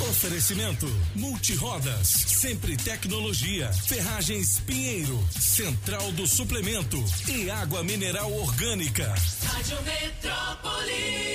Oferecimento Multirodas, Sempre Tecnologia, Ferragens Pinheiro, Central do Suplemento e Água Mineral Orgânica. Rádio Metrópolis.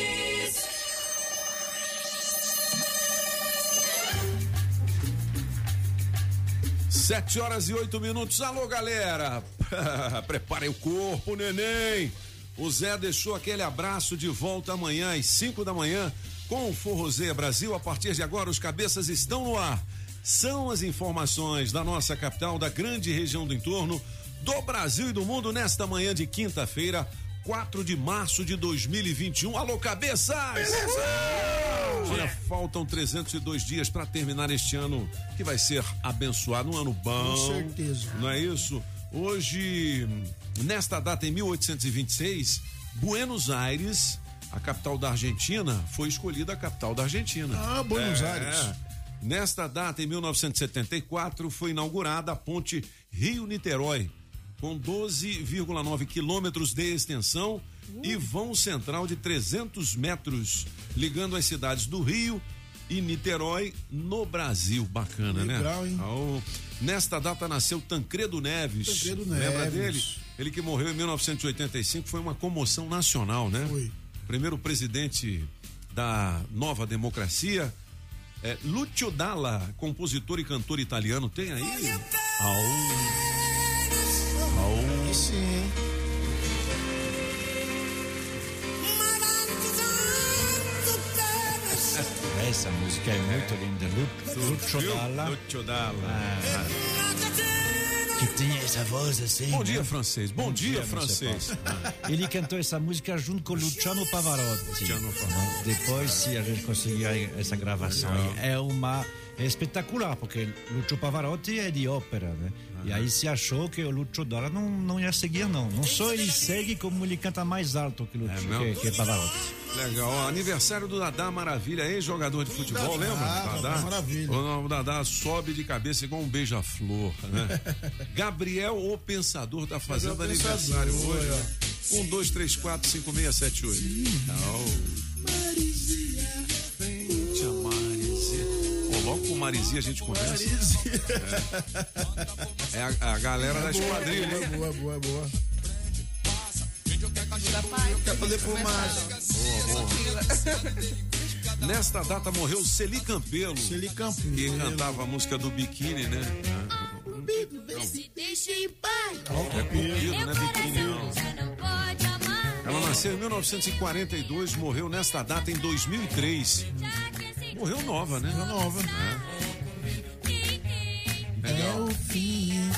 Sete horas e oito minutos. Alô, galera! Preparem o corpo, neném! O Zé deixou aquele abraço de volta amanhã às 5 da manhã com o Forrozeia Brasil. A partir de agora, os cabeças estão no ar. São as informações da nossa capital, da grande região do entorno, do Brasil e do mundo nesta manhã de quinta-feira, 4 de março de 2021. Alô, cabeças! Olha, faltam 302 dias para terminar este ano que vai ser abençoado, um ano bom. Com certeza. Não é isso? Hoje, nesta data em 1826, Buenos Aires, a capital da Argentina, foi escolhida a capital da Argentina. Ah, Buenos É. Aires. Nesta data, em 1974, foi inaugurada a ponte Rio-Niterói, com 12,9 quilômetros de extensão e vão central de 300 metros, ligando as cidades do Rio e Niterói no Brasil. Bacana, Legal, né? hein? Nesta data nasceu Tancredo Neves. Tancredo Lembra Neves. dele? Ele que morreu em 1985 foi uma comoção nacional, né? Foi. Primeiro presidente da nova democracia. É, Lucio Dalla, compositor e cantor italiano, tem aí? Au. Aí sim? Essa música é muito linda. Lu- Lucio? Dalla, Lucio Dalla. Que tinha essa voz assim. Bom né? dia, francês. Bom, dia, meu francês. Ele cantou essa música junto com Luciano Pavarotti. Luciano Pavarotti. Depois, se a gente conseguir essa gravação, é uma é espetacular, porque Lucio Pavarotti é de ópera, né? E aí se achou que o Lucio Dalla não, não ia seguir, não. Não só ele segue, como ele canta mais alto que, Lucio, É que, que Pavarotti. Legal. Ó, aniversário do Dadá Maravilha, ex-jogador de futebol, Dadá, lembra? Dadá Maravilha. O nome do Dadá sobe de cabeça igual um beija-flor, né? Gabriel, o pensador, tá fazendo aniversário Pensador, hoje. ó. Um, dois, três, quatro, cinco, meia, sete, oito. Não. Logo com Marizia a gente conversa. É a, a galera da esquadrilha? Boa, boa, boa, boa. Quer fazer por mais? Nesta data morreu Celi Campelo. Celi Campelo. Que cantava a música do biquíni, né? Se deixa em paz. É cupido, né? Biquíni não. Ela nasceu em 1942, morreu nesta data em 2003. Morreu nova, né? Nova.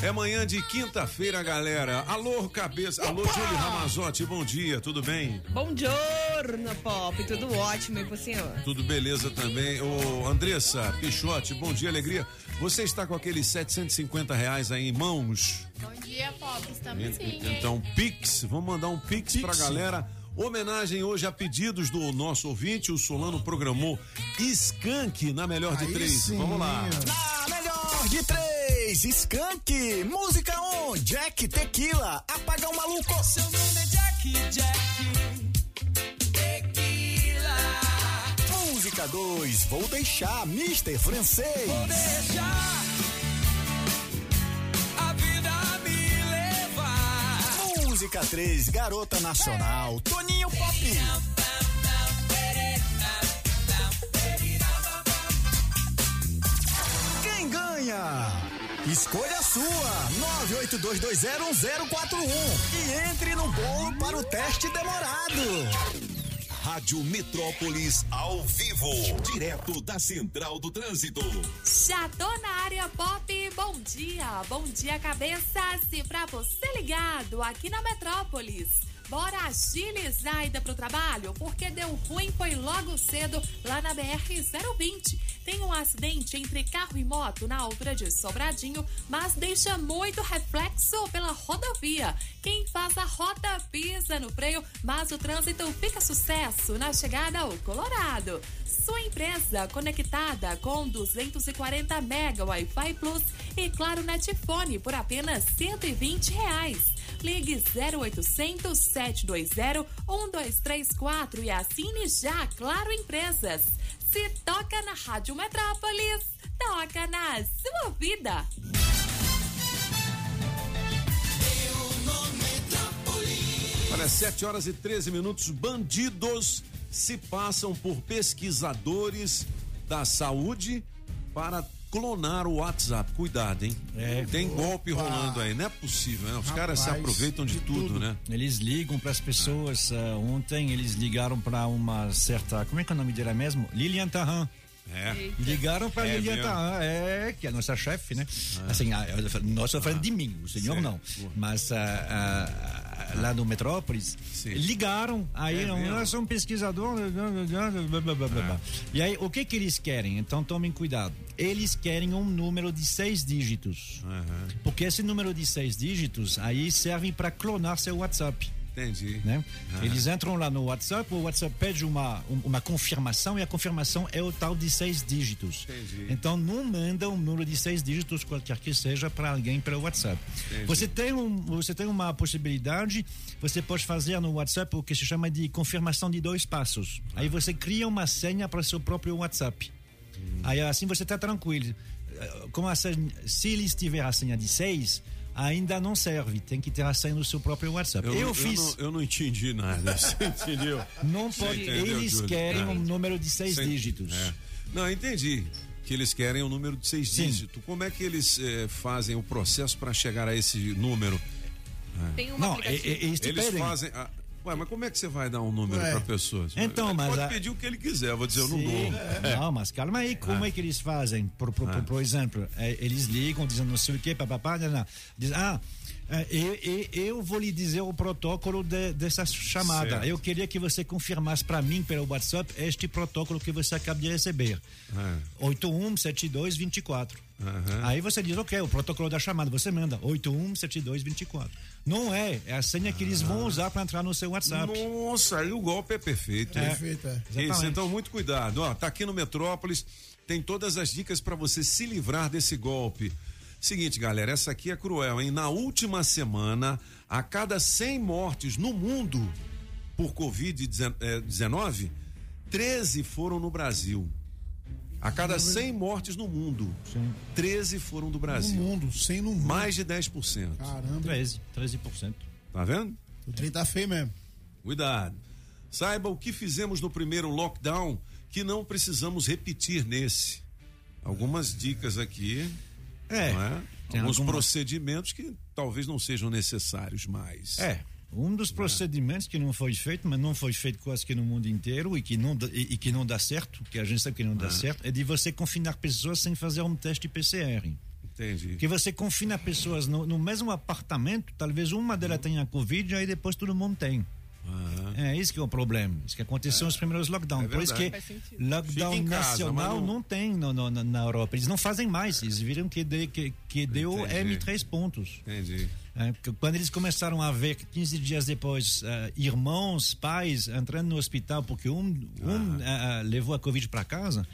É manhã de quinta-feira, galera. Alô, cabeça. Alô, Júlio Ramazotti, bom dia, tudo bem? Bom giorno, Pop. Tudo ótimo e pro senhor? Tudo beleza também. Ô, Andressa Pichote, bom dia, alegria. Você está com aqueles 750 reais aí em mãos? Bom dia, Pop. Estamos sim. Então, Pix, vamos mandar um Pix, pra Pix. galera. Homenagem hoje a pedidos do nosso ouvinte, o Solano programou Skank na melhor de Aí três. sim, Vamos lá. Na melhor de três, Skank. Música 1, Jack Tequila. Apaga o maluco. Seu nome é Jack, Jack. Tequila. Música 2, Vou Deixar, Mr. Francês. Deixar Música 3, Garota Nacional, Toninho Pop. Quem ganha? Escolha sua, 982201041 e entre no bolo para o teste demorado. Rádio Metrópolis ao vivo, direto da Central do Trânsito. Já tô na área pop. Bom dia, bom dia, cabeças. E pra você ligado aqui na Metrópolis. Bora agilizar a ida pro trabalho, porque deu ruim foi logo cedo lá na BR-020. Tem um acidente entre carro e moto na altura de Sobradinho, mas deixa muito reflexo pela rodovia. Quem faz a rota pisa no freio, mas o trânsito fica sucesso na chegada ao Colorado. Sua empresa conectada com 240 mega Wi-Fi Plus e claro Netfone por apenas 120 reais. Ligue 0800 720 1234 e assine já Claro Empresas. Se toca na Rádio Metrópolis, toca na sua vida. Olha, 7 horas e 13 minutos. Bandidos se passam por pesquisadores da saúde para clonar o WhatsApp. Cuidado, hein? É. Tem golpe rolando aí. Não é possível, né? Os caras se Rapaz, aproveitam de, de tudo, tudo. né? Eles ligam para as pessoas. ah, ontem eles ligaram para uma certa. Como é que é o nome dela mesmo? Lilian Tarran. É. Ligaram para É Lilian é, que é a nossa chefe, né? Assim, a, eu- nós estou falando de mim, o senhor Certo. não. Mas ah, ah, lá no Metrópolis, Sim. ligaram, aí É não, nós somos pesquisadores. blá. E aí, o que que eles querem? Então tomem cuidado. Eles querem um número de seis dígitos. Porque esse número de seis dígitos aí serve para clonar seu WhatsApp. Entendi. Né? Eles entram lá no WhatsApp, o WhatsApp pede uma, um- uma confirmação e a confirmação é o tal de seis dígitos. Entendi. Então não manda um número de seis dígitos, qualquer que seja, para alguém pelo WhatsApp. Entendi. Você tem, um, você tem uma possibilidade, você pode fazer no WhatsApp o que se chama de confirmação de dois passos. Aí você cria uma senha para seu próprio WhatsApp. Hum. Aí assim você está tranquilo. Eh, Como a senha, se eles tiver a senha de seis, ainda não serve. Tem que ter a senha no seu próprio WhatsApp. Eu, não- fiz. não, eu não entendi nada. Você entendeu? Não Você pode. entendeu, Eles Júlio? querem É. um número de seis Sem- dígitos. É. Não, entendi. Que eles querem um número de seis Sim. dígitos. Como é que eles eh, fazem o processo para chegar a esse número? Tem um Não, e- e- eles pedem. fazem. a- Ué, mas como é que você vai dar um número Ué. para pessoa? Então, mas pode a- pedir o que ele quiser. Vou dizer, eu não Sim. dou. Não, mas calma aí, como é que eles fazem? Por, por, por, por exemplo, é, eles ligam dizendo não sei o que, papapá, não, não. Diz, ah, é, eu, eu, eu vou lhe dizer o protocolo de- dessa chamada. Certo. Eu queria que você confirmasse para mim pelo WhatsApp este protocolo que você acaba de receber. É. 817224. Aham. Aí você diz, ok, o protocolo da chamada, você manda 817224. Não é, é a senha que eles vão usar para entrar no seu WhatsApp. Nossa, aí o golpe é perfeito. hein? Perfeito, é. Isso, então muito cuidado. Ó, tá aqui no Metrópolis, tem todas as dicas para você se livrar desse golpe. Seguinte, galera, essa aqui é cruel, hein? Na última semana, a cada 100 mortes no mundo por Covid-19, 13 foram no Brasil. A cada 100 mortes no mundo, 13 foram do No Brasil. mundo, sem no mundo. Mais de 10%. Caramba, 13, 13%. Tá vendo? o trem tá feio mesmo. Cuidado. Saiba o que fizemos no primeiro lockdown que não precisamos repetir nesse. Algumas dicas aqui, É, é? Alguns procedimentos que talvez não sejam necessários mais. É. Um dos procedimentos que não foi feito, mas não foi feito quase que no mundo inteiro e que não, dá- e, e que não dá certo, que a gente sabe que não dá certo, é de você confinar pessoas sem fazer um teste PCR. Entendi. Que você confina pessoas no, no mesmo apartamento, talvez uma delas tenha Covid, aí depois todo mundo tem. É isso que é o problema. Isso que aconteceu nos primeiros lockdowns. É Por isso que lockdown casa, nacional não- não... tem no, no- na- na Europa. Eles não fazem mais. Eles viram que, de, que, que deu Entendi. M3 pontos. Entendi. É, quando eles começaram a ver 15 dias depois eh, irmãos, pais entrando no hospital porque um, um eh, levou a Covid para casa.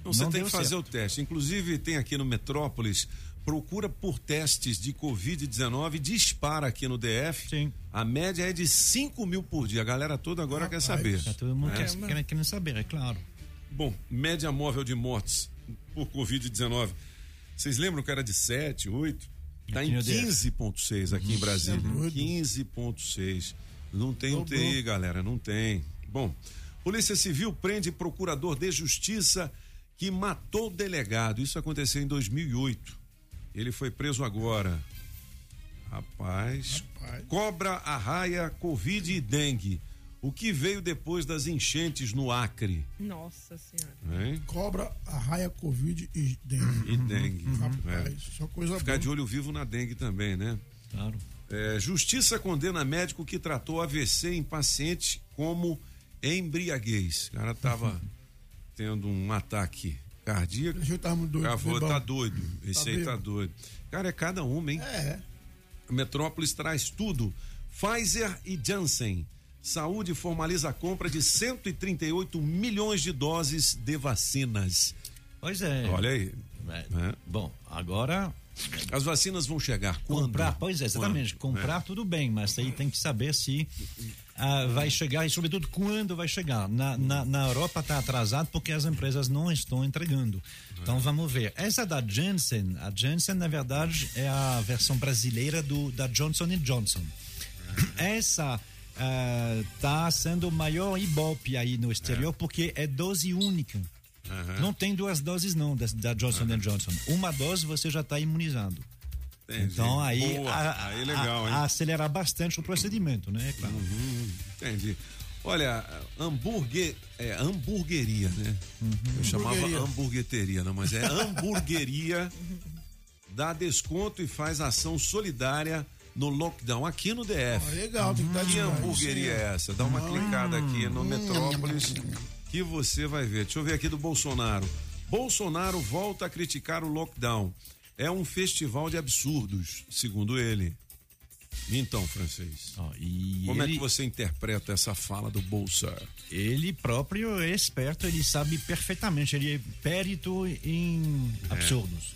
Então você tem que fazer certo. o teste. Inclusive, tem aqui no Metrópolis, procura por testes de Covid-19, dispara aqui no DF. Sim. A média é de 5 mil por dia. A galera toda agora quer saber. Tá todo mundo É. quer, quer, querendo saber, é claro. Bom, média móvel de mortes por Covid-19. Vocês lembram que era de 7, 8? Está em no DF. 15,6 aqui em Brasília. doido. 15,6. Não tem. UTI, galera, não tem. Bom, Polícia Civil prende procurador de justiça que matou delegado. Isso aconteceu em 2008. Ele foi preso agora. Rapaz. Rapaz. Cobra arraia Covid e dengue. O que veio depois das enchentes no Acre? Nossa senhora. Hein? Cobra, arraia, covid e dengue. E dengue. Rapaz, É. só coisa Ficar boa. de olho vivo na dengue também, né? Claro. É, justiça condena médico que tratou AVC em paciente como embriaguez. O cara tava tendo um ataque que tava muito doido. Bebão. tá doido. Esse Tá aí tá bêbado. doido. Cara, é cada uma, hein? É. Metrópolis traz tudo. Pfizer e Janssen. Saúde formaliza a compra de 138 milhões de doses de vacinas. Pois é. Olha aí. É. né? Bom, agora As vacinas vão chegar quando? comprar, pois é, exatamente. Quando? Comprar tudo bem, mas aí tem que saber se ah, vai chegar e, sobretudo, quando vai chegar. Na, na, na Europa está atrasado porque as empresas não estão entregando. Então vamos ver. Essa da Janssen, a Janssen, na verdade, é a versão brasileira do, da Johnson Johnson. Essa está sendo o maior ibope aí no exterior porque é dose única. Não tem duas doses não da, da Johnson Johnson. Uma dose você já está imunizado. Entendi. Então aí, Boa. a- aí a- legal, hein? a- acelerar bastante o procedimento, né? Claro. Uhum, entendi. Olha, hambúrguer, é hamburgueria, né? Eu chamava hamburgueteria, não, mas é hamburgueria. dá desconto e faz ação solidária no lockdown aqui no DF. Ah, legal, tem que dar Que demais. hamburgueria é essa? Dá uma clicada aqui no Metrópolis que você vai ver. Deixa eu ver aqui do Bolsonaro. Bolsonaro volta a criticar o lockdown. É um festival de absurdos, segundo ele. Então, francês, e como é ele, que você interpreta essa fala do Bolsa? ele próprio é esperto, ele sabe perfeitamente, ele é perito em absurdos.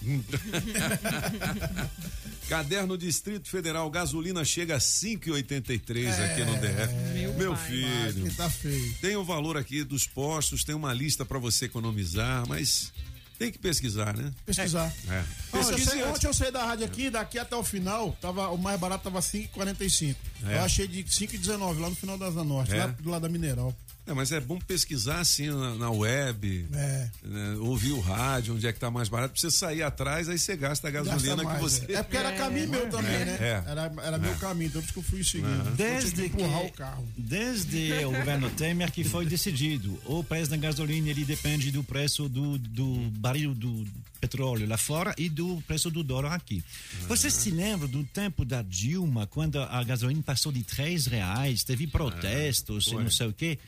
Caderno Distrito Federal, gasolina chega a 5,83 aqui no DF. Meu, Mas filho. que tá feio. Tem o valor aqui dos postos, tem uma lista para você economizar, mas tem que pesquisar, né? Pesquisar. É. Ó, eu Pesquise sei- ontem eu saí da rádio aqui, daqui até o final, tava, o mais barato tava 5,45. É. Eu achei de 5,19 lá no final da Asa Norte, É? lá do lado da Mineral. É, mas é bom pesquisar assim na, na web, É. né, ouvir o rádio, onde é que tá mais barato, pra você sair atrás, aí você gasta a gasolina Gasta que mais, você. é. É porque era caminho meu também, né? É. Era, era meu caminho, então por isso que eu fui seguindo. Desde que que, o carro. desde o governo Temer que foi decidido, o preço da gasolina ele depende do preço do, do barril do petróleo lá fora e do preço do dólar aqui. Você se lembra do tempo da Dilma, quando a gasolina passou de três reais, teve protestos e não sei o quê?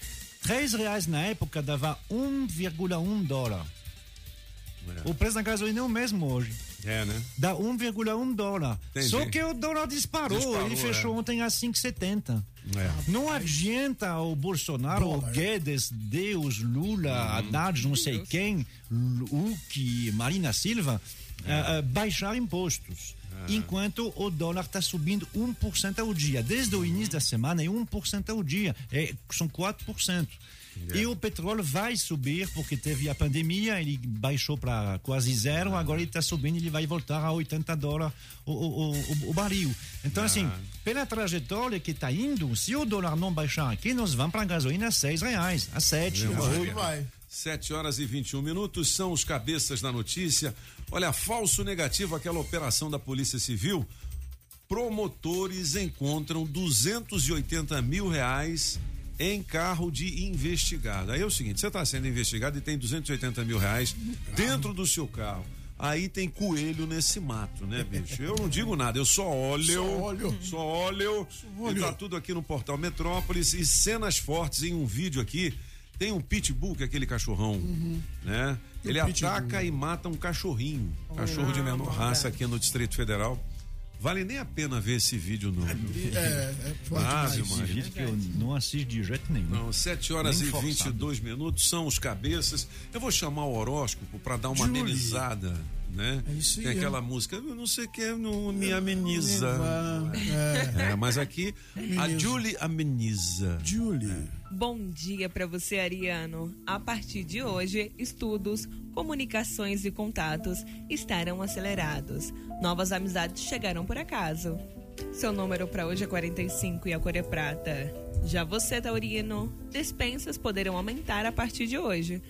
Três reais na época dava 1,1 dólar. O preço da gasolina é o mesmo hoje. É, né? Dá 1,1 dólar. Entendi. Só que o dólar disparou. Disparou, ele fechou é. ontem a 5,70. É. Não adianta o Bolsonaro, o Dólar. Guedes, Deus, Lula, Uhum. Haddad, não sei quem, Huck, Marina Silva, É. eh, baixar impostos. Enquanto o dólar está subindo 1% ao dia. Desde o início da semana é 1% ao dia. É, são 4%. E o petróleo vai subir porque teve a pandemia, ele baixou para quase zero, agora ele está subindo, ele vai voltar a 80 dólares o, o, o, o barril. Então, assim, pela trajetória que está indo, se o dólar não baixar aqui, nós vamos para a gasolina a 6 reais, a 7. Aí vai. 7 horas e 21 minutos são os cabeças da notícia. Olha, falso negativo, aquela operação da Polícia Civil. Promotores encontram 280 mil reais em carro de investigado. Aí é o seguinte: você está sendo investigado e tem 280 mil reais dentro do seu carro. Aí tem coelho nesse mato, né, bicho? Eu não digo nada, eu só olho. Só olho. Só olho. E olho. tá tudo aqui no portal Metrópolis e cenas fortes em um vídeo aqui. Tem um pitbull, que é aquele cachorrão, né? E Ele pitbull? ataca e mata um cachorrinho, cachorro de menor raça aqui no Distrito Federal. Vale nem a pena ver esse vídeo, não. É, é. Maria. Vídeo que eu não assisto de jeito nenhum. Não, 7 horas Nem e forçado. 22 minutos são os cabeças. Eu vou chamar o horóscopo para dar uma Julie. amenizada, né? É isso Tem aí, aquela música, eu não sei o que, não me ameniza. É, É, mas aqui a. Julie ameniza. Julie. Bom dia para você, Ariano. A partir de hoje, estudos, comunicações e contatos estarão acelerados. Novas amizades chegarão por acaso. Seu número para hoje é 45 e a cor é prata. Já você, Taurino, dispensas poderão aumentar a partir de hoje.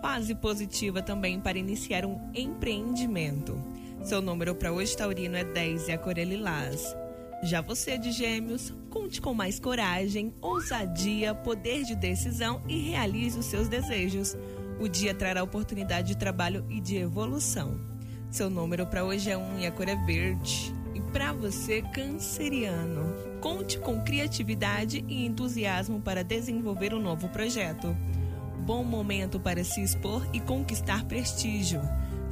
Fase positiva também para iniciar um empreendimento. Seu número para hoje, Taurino, é 10 e a cor é lilás. Já você de Gêmeos, conte com mais coragem, ousadia, poder de decisão e realize os seus desejos. O dia trará oportunidade de trabalho e de evolução. Seu número para hoje é 1 e a cor é verde. E para você, canceriano, conte com criatividade e entusiasmo para desenvolver um novo projeto. Bom momento para se expor e conquistar prestígio.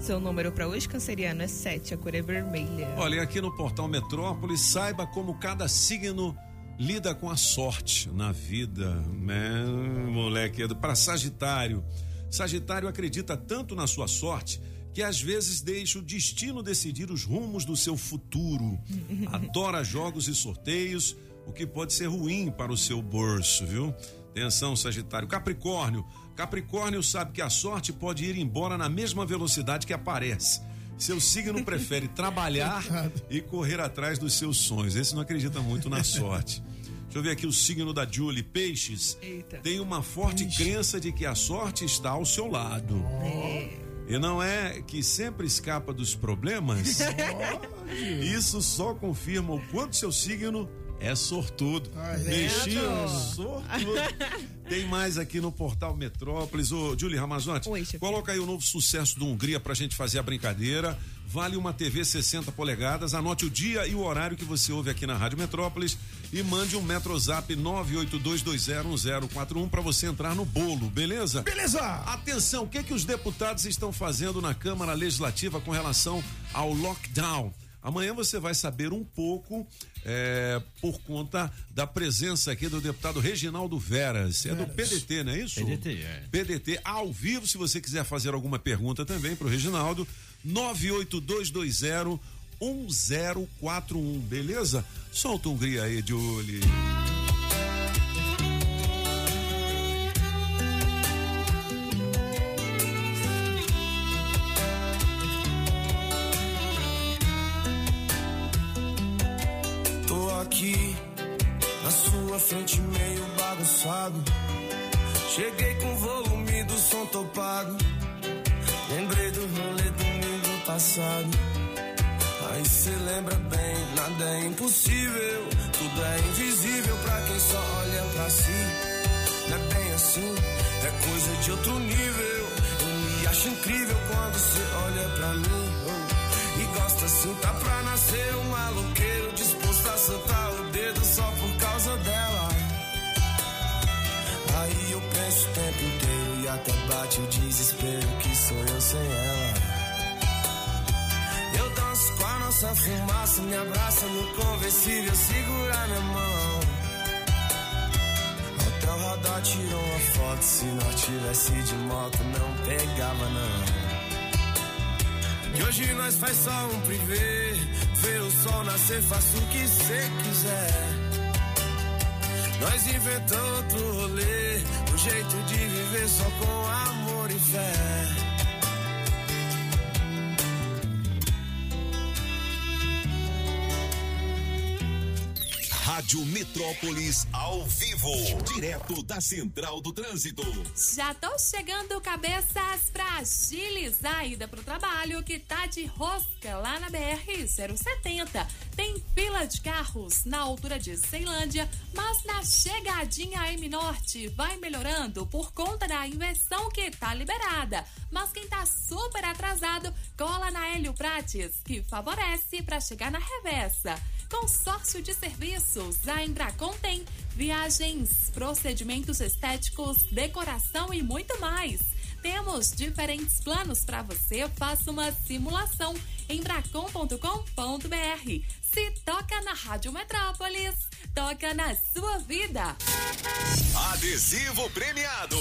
Seu número para hoje, canceriano, é 7, a cor é vermelha. Olha, e aqui no portal Metrópolis, saiba como cada signo lida com a sorte na vida, né, moleque? Para Sagitário. Sagitário acredita tanto na sua sorte que às vezes deixa o destino decidir os rumos do seu futuro. Adora jogos e sorteios, o que pode ser ruim para o seu bolso, viu? Atenção, Sagitário. Capricórnio. Capricórnio sabe que a sorte pode ir embora na mesma velocidade que aparece. Seu signo prefere trabalhar e correr atrás dos seus sonhos. Esse não acredita muito na sorte. Deixa eu ver aqui o signo da Julie. Peixes. Eita. Tem uma forte crença de que a sorte está ao seu lado. E não é que sempre escapa dos problemas? Isso só confirma o quanto seu signo é sortudo. Peixinho, sortudo. Tem mais aqui no portal Metrópolis. Ô, Julie Ramazotti, Oi, coloca aí o novo sucesso do Hungria pra gente fazer a brincadeira. Vale uma TV 60 polegadas. Anote o dia e o horário que você ouve aqui na Rádio Metrópolis e mande um Metrozap 982201041 para você entrar no bolo, beleza? Beleza! Atenção, o que que os deputados estão fazendo na Câmara Legislativa com relação ao lockdown? Amanhã você vai saber um pouco é, por conta da presença aqui do deputado Reginaldo Veras. É do PDT, não é isso? PDT, é. PDT ao vivo, se você quiser fazer alguma pergunta também para o Reginaldo, 98220 1041, beleza? Solta um gria aí, Julie. Tô aqui na sua frente meio bagunçado. Cheguei com o volume do som topado. Lembrei do rolê domingo passado. Aí cê lembra bem, nada é impossível. Tudo é invisível pra quem só olha pra si. Não é bem assim, é coisa de outro nível. Eu me acho incrível quando cê olha pra mim. E gosta assim, tá pra nascer um maloqueiro sem ela. Eu danço com a nossa fumaça, me abraça no conversível, segura minha mão. O radar tirou uma foto, se nós tivesse de moto não pegava não. E hoje nós faz só um privê, vê o sol nascer, faça o que cê quiser. Nós inventamos outro rolê, um jeito de viver só com amor e fé. Rádio Metrópolis ao vivo, direto da Central do Trânsito. Já tô chegando cabeças pra agilizar a ida pro trabalho que tá de rosca lá na BR-070. Tem fila de carros na altura de Ceilândia, mas na chegadinha M Norte vai melhorando por conta da inversão que tá liberada. Mas quem tá super atrasado, cola na Hélio Prates, que favorece para chegar na reversa. Consórcio de serviços, a Embracon tem viagens, procedimentos estéticos, decoração e muito mais. Temos diferentes planos para você. Faça uma simulação em bracon.com.br. Se toca na Rádio Metrópolis, toca na sua vida. Adesivo premiado.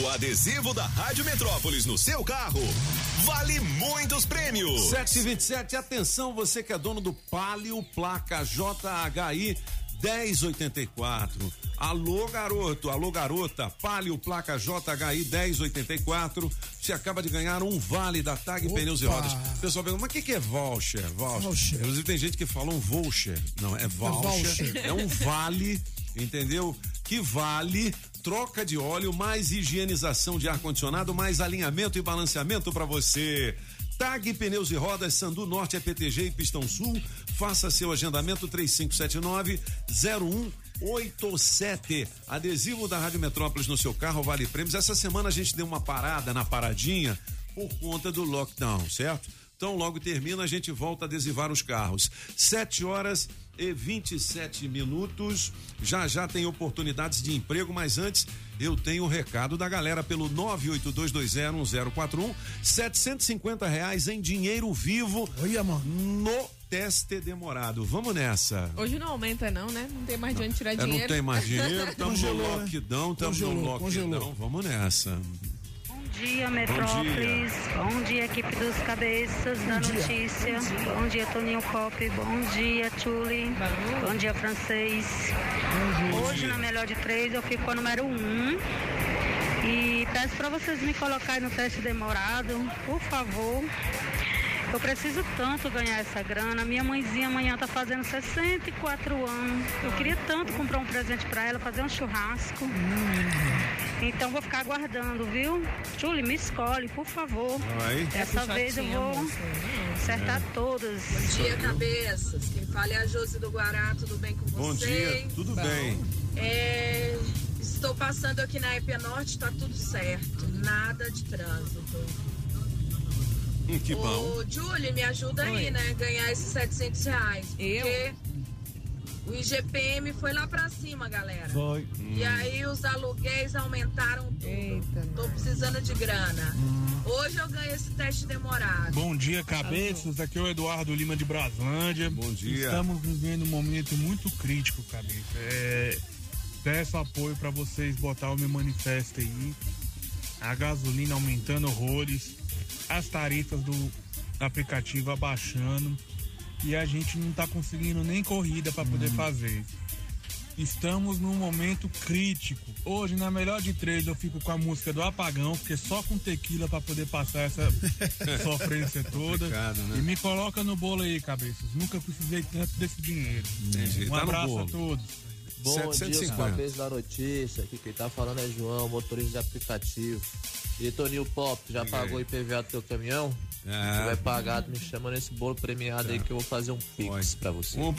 O adesivo da Rádio Metrópolis no seu carro vale muitos prêmios. 727, atenção, você que é dono do Palio Placa JHI 1084. Alô, garoto, alô, garota, Palio Placa JHI 1084. Você acaba de ganhar um vale da Tag Opa. Pneus e Rodas. O pessoal pergunta, mas o que, que é voucher? Voucher. Voucher. Inclusive, tem gente que fala um voucher. Não, é voucher. voucher. É um vale, entendeu? Que vale troca de óleo, mais higienização de ar-condicionado, mais alinhamento e balanceamento para você. Tag Pneus e Rodas, Sandu Norte, EPTG e Pistão Sul. Faça seu agendamento 3579 0187. Adesivo da Rádio Metrópolis no seu carro, vale prêmios. Essa semana a gente deu uma parada na paradinha por conta do lockdown, certo? Então, logo termina, a gente volta a adesivar os carros. 7 horas e 27 minutos. Já já tem oportunidades de emprego, mas antes eu tenho o recado da galera pelo 982201041. 750 reais em dinheiro vivo Olha, mano. no teste demorado. Vamos nessa. Hoje não aumenta, não, né? Não tem mais de onde tirar É, dinheiro. não tem mais dinheiro, estamos no Congelou, né? lockdown, estamos no Congelou, lockdown. congelou. Vamos nessa. Bom dia, Metrópolis. Bom dia, equipe dos cabeças da dia. notícia. Bom dia, Toninho Cop. Bom dia, Tchuli. Bom dia, francês. Hoje, na melhor de três, eu fico com a número um. E peço para vocês me colocarem no teste demorado, por favor. Eu preciso tanto ganhar essa grana. Minha mãezinha amanhã tá fazendo 64 anos. Eu queria tanto comprar um presente para ela, fazer um churrasco. Então vou ficar aguardando, viu? Julie, me escolhe, por favor. Aí. Dessa É vez eu vou moça. acertar todas. Bom dia, cabeças. Quem fala é a Josi do Guará, tudo bem com Bom vocês? dia, tudo bem? É, estou passando aqui na EP Norte, tá tudo certo. Nada de trânsito. Hum, que bom. Ô, Julie, me ajuda aí, Oi. né? Ganhar esses 700 reais. Eu? O IGPM foi lá pra cima, galera. Foi. E aí os aluguéis aumentaram tudo. Eita, Tô precisando de grana. Hum. Hoje eu ganhei esse teste demorado. Bom dia, cabeças. Aqui é o Eduardo Lima de Braslândia. Bom dia. Estamos vivendo um momento muito crítico, cabeça. É, peço apoio para vocês botar o meu manifesto aí. A gasolina aumentando horrores, as tarifas do aplicativo abaixando e a gente não tá conseguindo nem corrida para poder fazer. Estamos num momento crítico. Hoje, na melhor de três, eu fico com a música do apagão, porque só com tequila para poder passar essa sofrência toda. Complicado, né? E me coloca no bolo aí, cabeças. Nunca precisei tanto desse dinheiro. Entendi. Um Tá abraço a todos. Bom dia, os 750. cabeças da notícia. Aqui quem tá falando é João, motorista de aplicativo. E Toninho Pop, tu já pagou o IPVA do teu caminhão? Se É. tiver pagado, me chama nesse bolo premiado aí que eu vou fazer um pix pra você. Um-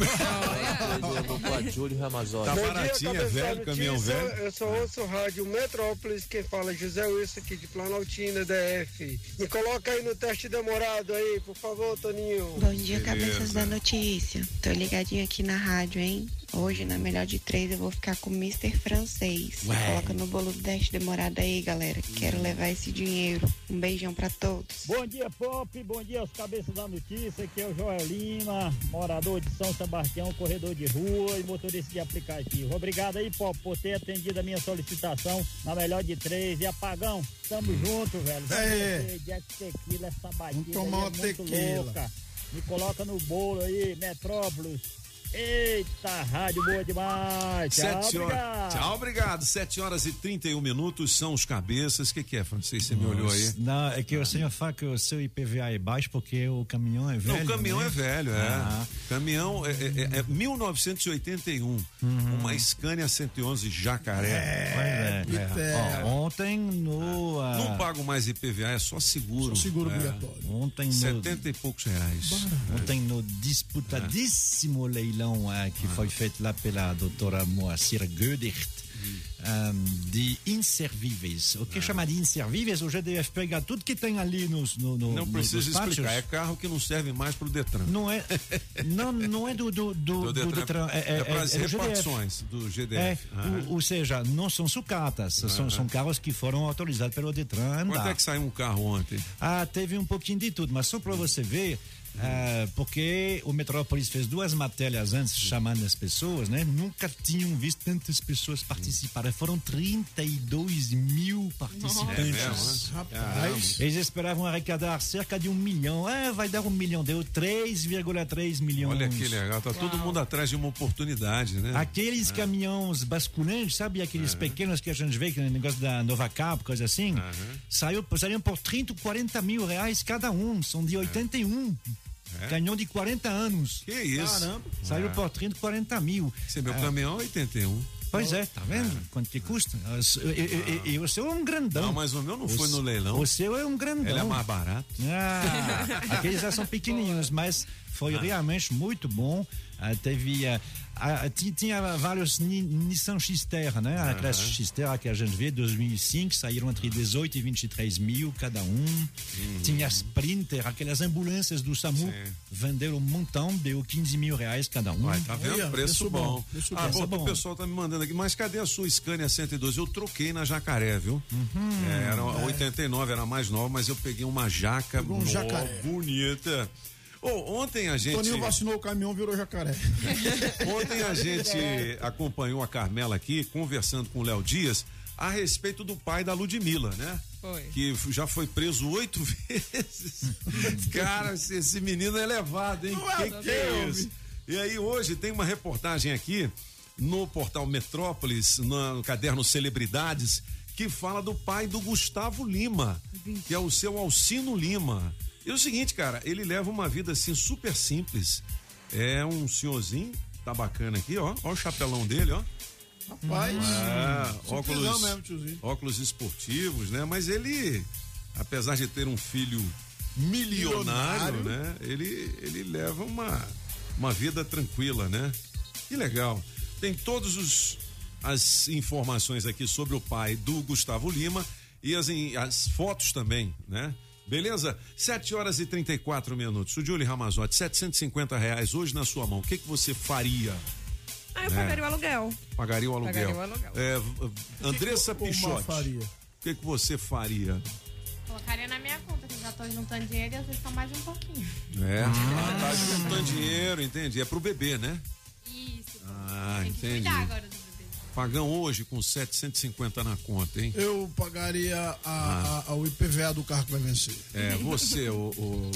Eu vou com a Júlio Ramazotti. Tá Bom baratinho, é dia, velho, caminhão notícia. velho. Eu só ouço o rádio Metrópolis, quem fala é José Wilson aqui de Planaltina, DF. Me coloca aí no teste demorado aí, por favor, Toninho. Bom dia, Beleza. cabeças da notícia. Tô ligadinho aqui na rádio, hein? Hoje, na melhor de três, eu vou ficar com o Mr. Francês. Ué. Coloca no bolo do teste demorado aí, galera. Quero levar esse dinheiro. Um beijão pra todos. Bom dia, Pop. Bom dia aos cabeças da notícia. Aqui é o Joel Lima, morador de São Sebastião, corredor de rua e motorista de aplicativo. Obrigado aí, Pop, por ter atendido a minha solicitação na melhor de três. E apagão, tamo junto, velho. Vamos É. Jack Tequila, essa batida Vamos tomar uma é muito tequila. louca. Me coloca no bolo aí, Metrópolis. Eita, rádio boa demais. Tchau, Sete horas. obrigado. Tchau, obrigado. 7 horas e 31 minutos são os cabeças. O que, que é, Francisco? Você me olhou aí? Não, é que o senhor fala que o seu IPVA é baixo porque o caminhão é velho. Não, o caminhão né? é velho, é. Ah. Caminhão é, é, é 1981. Uma Scania 111 Jacaré. Pois é. é. Ó, ontem no. ah, Não pago mais IPVA, é só seguro. Só seguro é. obrigatório. Ontem no, 70 e poucos reais. ontem no disputadíssimo leilão ah, que foi feito lá pela doutora Moacir Gödert. ah, de inservíveis. O que chama de inservíveis, o GDF pega tudo que tem ali nos no, no, Não nos precisa pátios. explicar, é carro que não serve mais pro Detran. Não é, não, não é do, do, do, Do do Detran, Detran, é, é, para as é do GDF. repartições do É, GDF. Ah. o- ou seja, não são sucatas, são, são carros que foram autorizados pelo Detran a andar. Quanto é que saiu um carro ontem? Ah, teve um pouquinho de tudo, mas só para você ver, ah, porque o Metrópolis fez duas matérias antes chamando as pessoas, né? Nunca tinham visto tantas pessoas participarem. Foram 32 mil É participantes. mesmo, né? Rapaz. Eles esperavam arrecadar cerca de um milhão. É, vai dar um milhão. Deu 3,3 milhões. Olha que legal, tá todo mundo atrás de uma oportunidade, né? Aqueles caminhões basculantes, sabe? Aqueles pequenos que a gente vê, que é o negócio da Nova Cap, coisa assim. Saiu, saíram por 30, 40 mil reais cada um. São de 81. Caminhão de 40 anos. Que isso? Caramba. Saiu por 30, 40 mil. Esse meu Ah, caminhão é 81. Pois é, tá vendo? Quanto que custa? E, e o seu é um grandão. Não, mas o meu não O foi no leilão. O seu é um grandão. Ele é mais barato. Ah, aqueles já são pequenininhos, mas Foi Ah. realmente muito bom. Ah, teve. Ah, ah, ti- tinha vários Ni- Nissan X-Terra, né? A Aham. classe X-Terra que a gente vê, 2005, saíram entre 18 e 23 mil cada um. Uhum. Tinha Sprinter, aquelas ambulâncias do SAMU, venderam um montão, deu 15 mil reais cada um. Uai, tá vendo? preço, bom. Preço ah, bom. bom, o pessoal tá me mandando aqui, mas cadê a sua Scania 112? Eu troquei na Jacaré, viu? Uhum. É, era a 89, era mais nova, mas eu peguei uma jaca um nó, jacaré. bonita. Ô, ontem a gente. Toninho vacinou o caminhão, virou jacaré. Ontem a gente acompanhou a Carmela aqui, conversando com o Léo Dias, a respeito do pai da Ludmilla, né? Foi. Que já foi preso oito vezes. Cara, esse, menino é levado, hein? Não é que é isso? E aí, hoje tem uma reportagem aqui no portal Metrópolis, no, no caderno Celebridades, que fala do pai do Gustavo Lima, que é o seu Alcino Lima. E é o seguinte, cara, ele leva uma vida assim super simples. É um senhorzinho, tá bacana aqui, ó. Ó o chapelão dele, ó. Rapaz, É, simplesão óculos, mesmo, óculos esportivos, né? Mas ele, apesar de ter um filho milionário, Milionário. né? Ele, ele leva uma, uma vida tranquila, né? Que legal. Tem todos os as informações aqui sobre o pai do Gustavo Lima e as, as fotos também, né? Beleza? 7 horas e 34 minutos. O Julie Ramazotti, 750 reais hoje na sua mão. O que, que você faria? Ah, eu É. pagaria o aluguel. Pagaria o aluguel. Pagaria o aluguel. É, Andressa que Pichotti. faria? O que, que você faria? Colocaria na minha conta, que eu já tô juntando dinheiro e às vezes só mais um pouquinho. É, ah, tá juntando dinheiro, entendi. É pro bebê, né? Isso. Ah, Tem que entendi. cuidar agora do. Pagão hoje com 750 na conta, hein? Eu pagaria a, Ah. a- a- o IPVA do carro que vai vencer. É, você, o, o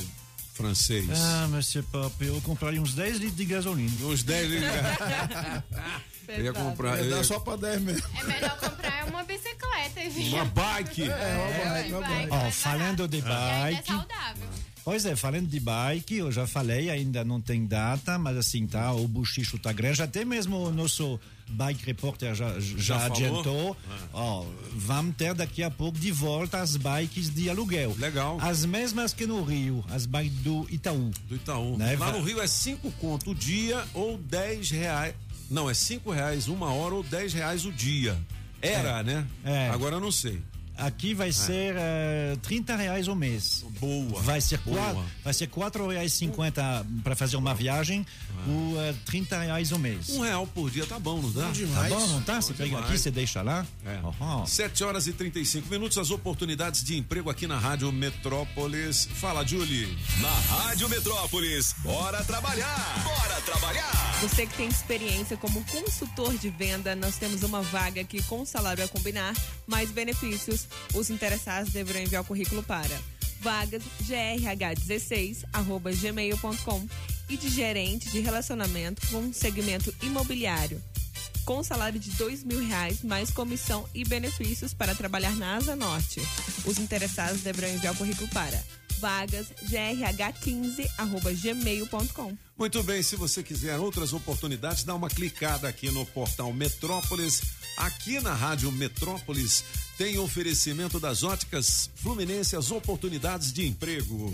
francês. Ah, Monsieur Pop, eu compraria uns 10 litros de gasolina. Uns 10 litros. Eu ia comprar. Ia eu ia- só pra 10 mesmo. É melhor comprar uma bicicleta vir. Uma bike. É, uma bike, uma bike. Ó, falando de E ainda é bike. saudável. Pois é, falando de bike, eu já falei, ainda não tem data, mas assim tá, o buchicho tá grande. Até mesmo o nosso bike repórter já, já, Já adiantou. Ó, vamos ter daqui a pouco de volta as bikes de aluguel. Legal. As mesmas que no Rio, as bikes do Itaú. Do Itaú. Né, Lá no Rio é 5 conto o dia ou 10 reais. Não, é 5 reais uma hora ou 10 reais o dia. Era, né? É. Agora eu não sei. Aqui vai ser eh, 30 reais o mês. Boa. Vai ser boa. quatro, vai ser quatro reais cinquenta para fazer uma viagem, ou eh, 30 reais o mês. Um real por dia tá bom, não dá? Tá bom, não tá? Você Bom pega demais. aqui, você deixa lá. É. Aham. 7 horas e 35 minutos, as oportunidades de emprego aqui na Rádio Metrópolis. Fala, Julie. Na Rádio Metrópolis, bora trabalhar! Bora trabalhar! Você que tem experiência como consultor de venda, nós temos uma vaga aqui com salário a combinar, mais benefícios. Os interessados deverão enviar o currículo para vagas grh16@gmail.com e de gerente de relacionamento com segmento imobiliário. Com salário de dois mil reais, mais comissão e benefícios para trabalhar na Asa Norte. Os interessados deverão enviar o currículo para vagas grh15@gmail.com. Muito bem, se você quiser outras oportunidades, dá uma clicada aqui no portal Metrópolis. Aqui na Rádio Metrópolis tem oferecimento das óticas Fluminense, as oportunidades de emprego.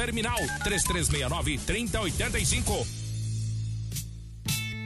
terminal 3369 3085.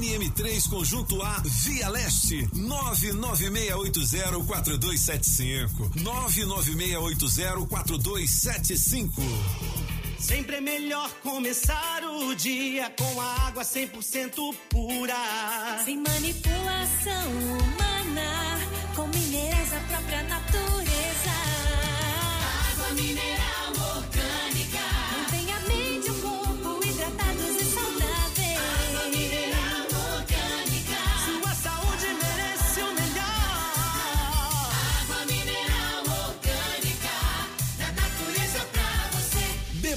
QNM3 Conjunto A, Via Leste, 996804275. 996804275. Sempre é melhor começar o dia com a água 100% pura. Sem manipulação humana, com minerais da própria natureza. Água mineral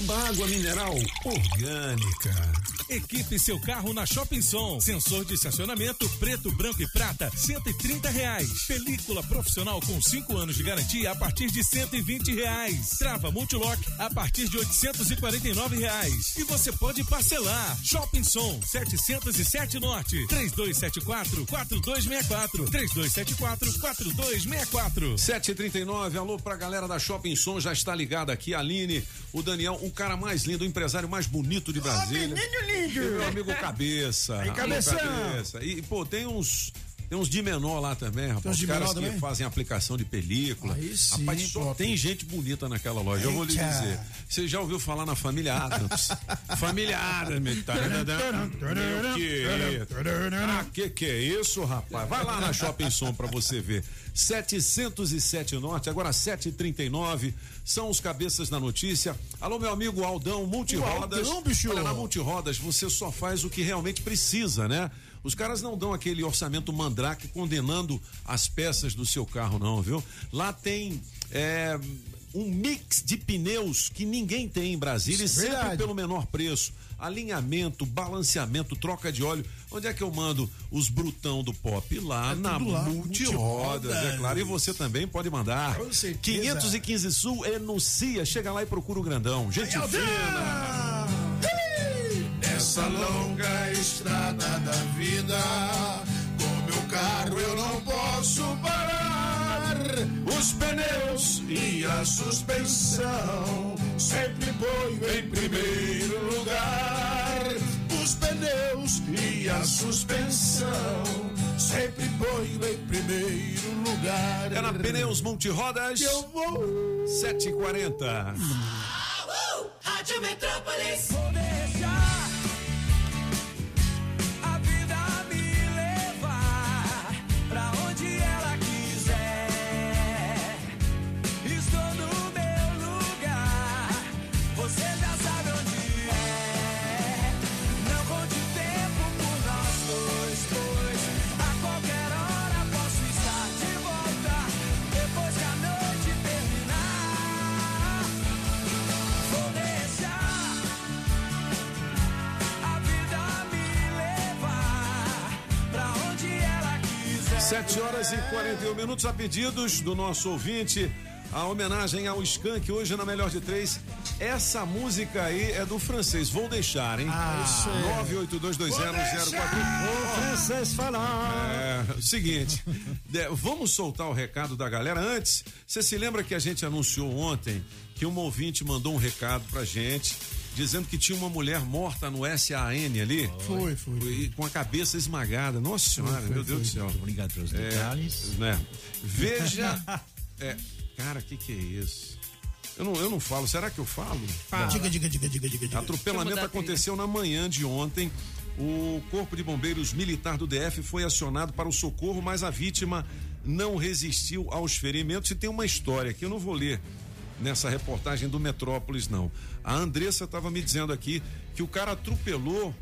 Beba água mineral orgânica. Equipe seu carro na Shopping Som. Sensor de estacionamento preto, branco e prata, 130 reais. Película profissional com 5 anos de garantia a partir de 120 reais. Trava multilock a partir de 849 reais. E você pode parcelar. Shopping Som 707 Norte 3274 4264 3274 4264. 739, alô pra galera da Shopping Som, já está ligada aqui, a Aline, o Daniel, o cara mais lindo, o empresário mais bonito de Brasília. menino lindo. Meu amigo Cabeça. Aí. Cabeça. E, pô, tem uns. Tem uns de menor lá também, rapaz. uns Os de caras menor que também? fazem aplicação de película. Aí sim, rapaz, só tem gente bonita naquela loja. Eu vou lhe Eita. dizer. Você já ouviu falar na família Adams? família Adams. tá, Meu querido. Ah, que que é isso, rapaz? Vai lá na Shopping Som pra você ver. 707 Norte, agora 739, são os cabeças da notícia. Alô, meu amigo Aldão, Multirodas. O Aldão, bicho. Olha, na Multirodas você só faz o que realmente precisa, né? Os caras não dão aquele orçamento mandrake condenando as peças do seu carro, não, viu? Lá tem é, um mix de pneus que ninguém tem em Brasília Isso é e sempre verdade. pelo menor preço. Alinhamento, balanceamento, troca de óleo. Onde é que eu mando os brutão do pop? Lá na É tudo lá, Multirodas, é claro. E você também pode mandar. Com certeza. 515 Sul, enuncia, chega lá e procura o grandão. Gente fina. Nessa longa estrada da vida, com meu carro eu não posso parar. Os pneus e a suspensão sempre ponho em primeiro lugar. Os pneus e a suspensão sempre ponho em primeiro lugar. É na Pneus Multirodas. Eu vou. 740. Rádio Metrópolis. 7 horas e 41 minutos a pedidos do nosso ouvinte. A homenagem ao Skank hoje na Melhor de Três. Essa música aí é do francês. Vou deixar, hein? Ah, isso é. 982201041. Francês falar. É, seguinte, de- vamos soltar o recado da galera. Antes, você se lembra que a gente anunciou ontem que um ouvinte mandou um recado pra gente dizendo que tinha uma mulher morta no SAN ali? Foi, foi. E com a cabeça esmagada. Nossa senhora, Foi, foi, meu Deus foi. do céu. Obrigado pelos É, detalhes. né? Veja. é, cara, o que, que é isso? Eu não, eu não falo. Será que eu falo? Diga, diga, diga, diga, diga, diga. Atropelamento aconteceu na manhã de ontem. O Corpo de Bombeiros Militar do DF foi acionado para o socorro, mas a vítima não resistiu aos ferimentos. E tem uma história que eu não vou ler nessa reportagem do Metrópolis, não. A Andressa estava me dizendo aqui que o cara atropelou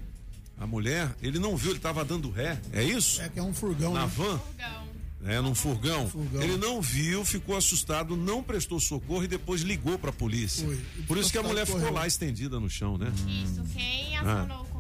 a mulher, ele não viu, ele estava dando ré. É isso? É que é um furgão, Na né? van? É, num furgão. Furgão. Ele não viu, ficou assustado, não prestou socorro e depois ligou para a polícia. Foi. Por isso que a mulher ficou lá estendida no chão, né? Isso, quem acionou o corpo de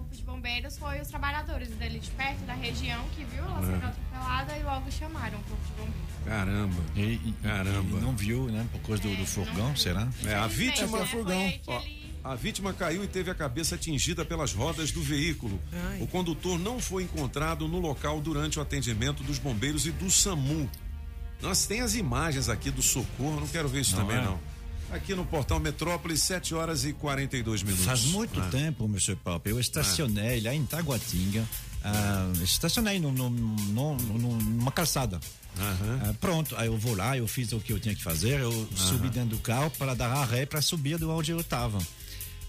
bombeiros bombeiros foi os trabalhadores dali de perto da região que viu ela sendo É. atropelada e logo chamaram o corpo de bombeiros. Caramba. E, Caramba. não viu, né? Por causa do, do furgão, será? É, a vítima. né, Ó, a vítima caiu e teve a cabeça atingida pelas rodas do veículo. Ai. O condutor não foi encontrado no local durante o atendimento dos bombeiros e do SAMU. Nós tem as imagens aqui do socorro, não quero ver isso Não também é? não. Aqui no portal Metrópolis, 7 horas e 42 minutos. Faz muito Ah. tempo, Monsieur Pop. Eu estacionei lá em Taguatinga. ah, estacionei num- num- num- numa calçada. Ah, pronto, aí eu vou lá, eu fiz o que eu tinha que fazer, eu subi dentro do carro para dar a ré para subir de onde eu estava.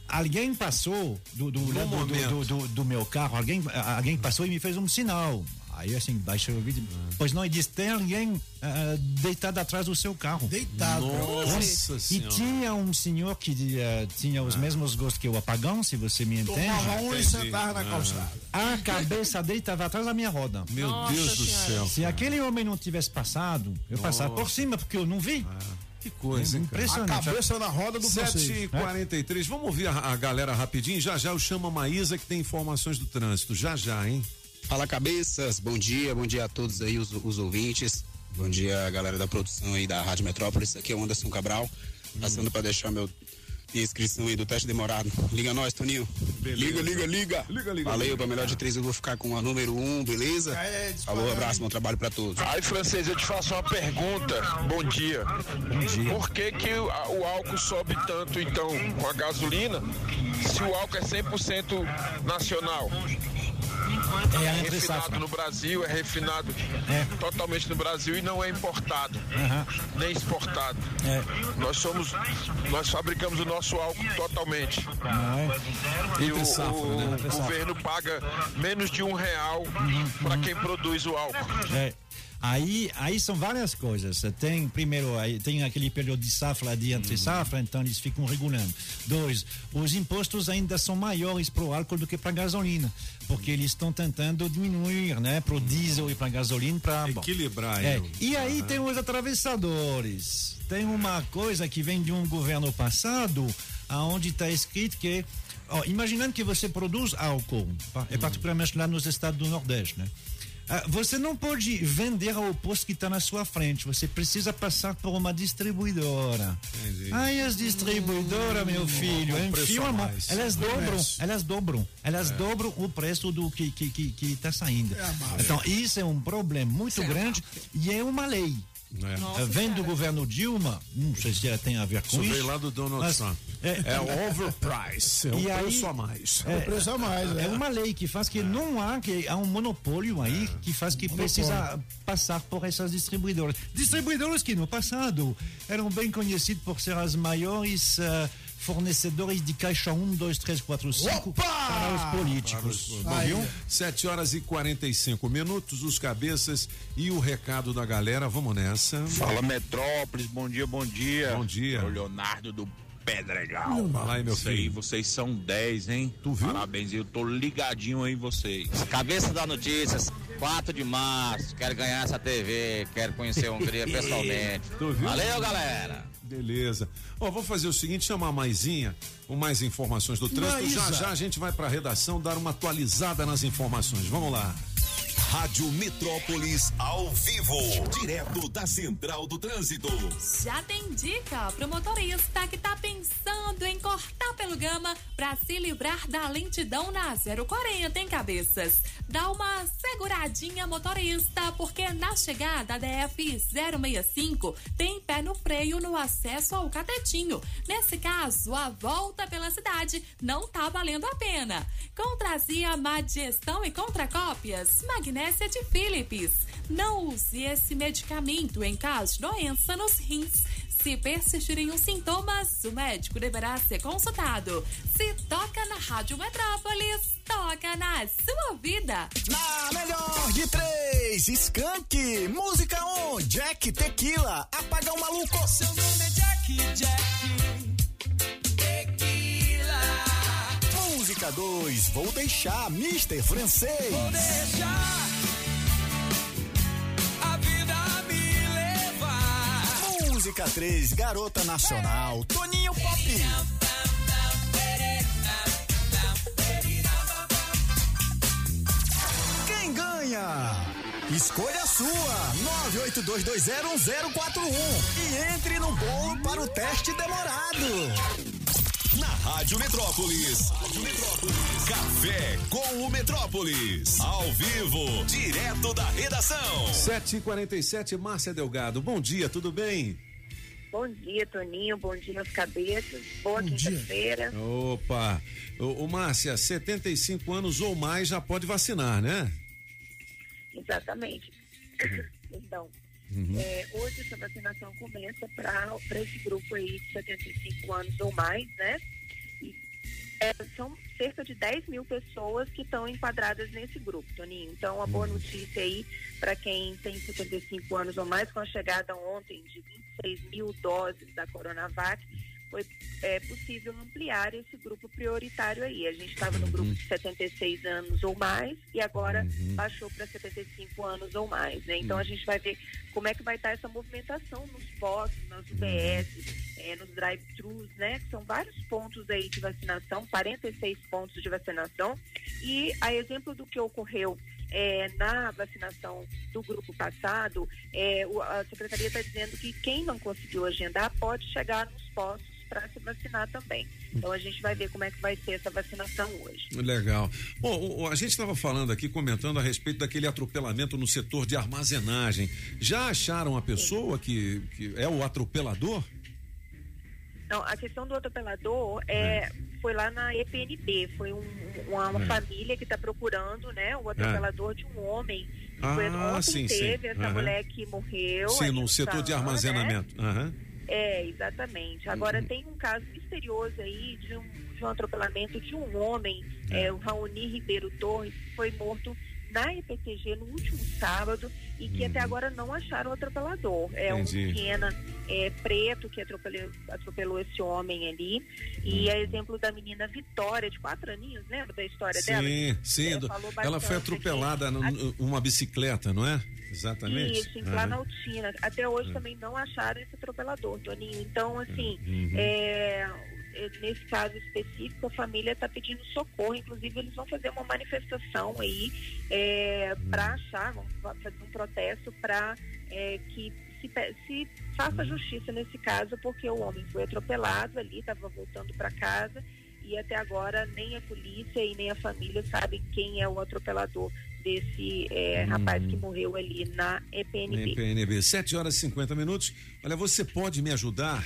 Alguém passou do, do, No do, do, do- do meu carro, alguém, ah, alguém passou e me fez um sinal. Aí assim, baixei o vídeo. Pois não, e disse: tem alguém ah, deitado atrás do seu carro. Deitado. Nossa E Senhora. tinha um senhor que eh, tinha os mesmos gostos que o apagão, se você me entende. Tomava um e sentava na calçada. A cabeça dele estava atrás da minha roda. Meu Deus do céu. Se aquele homem não tivesse passado, eu passava por Nossa. cima, porque eu não vi. Que coisa, hein? Impressionante. A cabeça na roda do francês. 7h43. Vamos ouvir a, a galera rapidinho. Já já eu chamo a Maísa que tem informações do trânsito. Já já, hein? Fala cabeças, bom dia, bom dia a todos aí, os, os ouvintes. Bom dia, galera da produção aí da Rádio Metrópolis. Aqui é o Anderson Cabral, passando para deixar meu minha inscrição aí do teste demorado. Liga nós, Toninho. Beleza. Liga, liga, liga. Liga, liga, Valeu, pra melhor de três eu vou ficar com a número um, beleza? Falou, abraço, bom trabalho pra todos. Aí, francês, eu te faço uma pergunta. Bom dia. Bom dia. Por que, que o, o álcool sobe tanto, então, com a gasolina, se o álcool é 100% nacional? É É refinado no Brasil, é refinado É. totalmente no Brasil e não é importado, Aham. nem exportado. É. Nós somos, nós fabricamos o nosso álcool totalmente. É? E Entre o, safra, né? o Entre safra. governo paga menos de um real para quem produz o álcool. Aí, aí são várias coisas. Tem, primeiro, aí tem aquele período de safra, de entre safra, então eles ficam regulando. Dois, os impostos ainda são maiores para o álcool do que para a gasolina, porque eles estão tentando diminuir, né, para o diesel e para a gasolina, para Equilibrar É. E aí Aham. tem os atravessadores. Tem uma coisa que vem de um governo passado, aonde está escrito que, ó, imaginando que você produz álcool, é particularmente lá nos estados do Nordeste, né? Ah, Você não pode vender ao posto que está na sua frente. Você precisa passar por uma distribuidora. Entendi. Aí as distribuidoras, meu filho, um mais. Elas dobram, elas dobram, elas É. dobram o preço do que que que, que tá saindo. É Então isso é um problema muito grande e é uma lei. É. Eh, Vem do governo Dilma, não sei se ela tem a ver com Isso isso. veio lá do Donald mas- Trump. É o overprice, é um E aí- preço a mais. É, preço a mais, é né? uma lei que faz que não há, que há um monopólio aí que faz que Monopólio. precisa passar por essas distribuidoras. Distribuidoras que no passado eram bem conhecidos por ser as maiores eh, fornecedores de caixa 1, 2, 3, 4, 5 para os políticos. Bom, viu? 7 horas e 45 minutos, os cabeças e o recado da galera. Vamos nessa. Fala Metrópolis, bom dia, bom dia. Bom dia. É o Leonardo do Pedregal. Fala aí, meu Isso aí, filho. vocês são 10, hein? Tu viu? Parabéns, eu tô ligadinho aí em vocês. Cabeça da Notícias, 4 de março. Quero ganhar essa TV, quero conhecer a Hungria pessoalmente. Tu viu? Valeu, galera. Beleza. Ó, vou fazer o seguinte, chamar a Maisinha com mais informações do trânsito. Já Maísa. já a gente vai para a redação dar uma atualizada nas informações. Vamos lá. Rádio Metrópolis ao vivo, direto da Central do Trânsito. Já tem dica pro motorista que tá pensando em cortar pelo gama pra se livrar da lentidão na 040, hein, cabeças? Dá uma seguradinha, motorista, porque na chegada da DF 065 tem pé no freio no acesso ao catetinho. Nesse caso, a volta pela cidade não tá valendo a pena. Contrazia, má digestão e contracópias, magnésia de Philips. Não use esse medicamento em caso de doença nos rins. Se persistirem os sintomas, o médico deverá ser consultado. Se toca na Rádio Metrópolis, toca na sua vida. Na melhor de três, Skank. Música 1, um, Jack Tequila. Apaga o maluco. Seu nome é Jack, Jack. 2, Vou deixar Mister Francês. Vou deixar a vida me levar. Música 3, Garota Nacional, Toninho Pop. Sonha. Escolha a sua, 982201041 e entre no bolo para o teste demorado. Na Rádio Metrópolis. Rádio Metrópolis. Café com o Metrópolis. Ao vivo, direto da redação. 7h47, Márcia Delgado. Bom dia, tudo bem? Bom dia, Toninho. Bom dia, meus cabeças. Boa quinta-feira. Opa! Ô, ô, Márcia, 75 anos ou mais já pode vacinar, né? Exatamente. Então, Uhum. é, hoje essa vacinação começa para esse grupo aí de 75 anos ou mais, né? E, é, são cerca de 10 mil pessoas que estão enquadradas nesse grupo, Toninho. Então, uma boa notícia aí para quem tem 75 anos ou mais, com a chegada ontem de 26 mil doses da Coronavac, foi é, possível ampliar esse grupo prioritário aí. A gente estava no grupo de 76 anos ou mais e agora baixou para 75 anos ou mais. Né? Então a gente vai ver como é que vai estar essa movimentação nos postos, nas UBS, é, nos drive-thrus, né? Que são vários pontos aí de vacinação, 46 pontos de vacinação. E a exemplo do que ocorreu é, na vacinação do grupo passado, é, a secretaria está dizendo que quem não conseguiu agendar pode chegar nos postos para se vacinar também. Então a gente vai ver como é que vai ser essa vacinação hoje. Legal. Bom, a gente estava falando aqui, comentando a respeito daquele atropelamento no setor de armazenagem. Já acharam a pessoa que, que é o atropelador? Não, a questão do atropelador é, foi lá na EPNB, foi um- uma, uma É. família que está procurando, né, o atropelador de um homem. que foi, Ah, ontem sim, sim. teve essa Aham. mulher que morreu. Sim, no setor de né? armazenamento. É, exatamente. Agora Uhum. tem um caso misterioso aí de um, de um atropelamento de um homem, é, o Raoni Ribeiro Torres, que foi morto na EPTG no último sábado e que até agora não acharam o atropelador. É Entendi. um Siena é, preto que atropelou, atropelou esse homem ali. E é exemplo da menina Vitória, de quatro aninhos, lembra da história dela? Sim, Que, sim. falou ela foi atropelada aqui. numa bicicleta, não é? Exatamente. Isso, em. Planaltina. Até hoje É. também não acharam esse atropelador, Toninho. Então, assim, Uhum. é, nesse caso específico, a família está pedindo socorro. Inclusive, eles vão fazer uma manifestação aí é, Hum. para achar, vão fa- fazer um protesto para que se, se faça justiça nesse caso, porque o homem foi atropelado ali, estava voltando para casa e até agora nem a polícia e nem a família sabem quem é o atropelador desse é, rapaz que morreu ali na EPNB. PNB, 7 horas e 50 minutos. Olha, você pode me ajudar?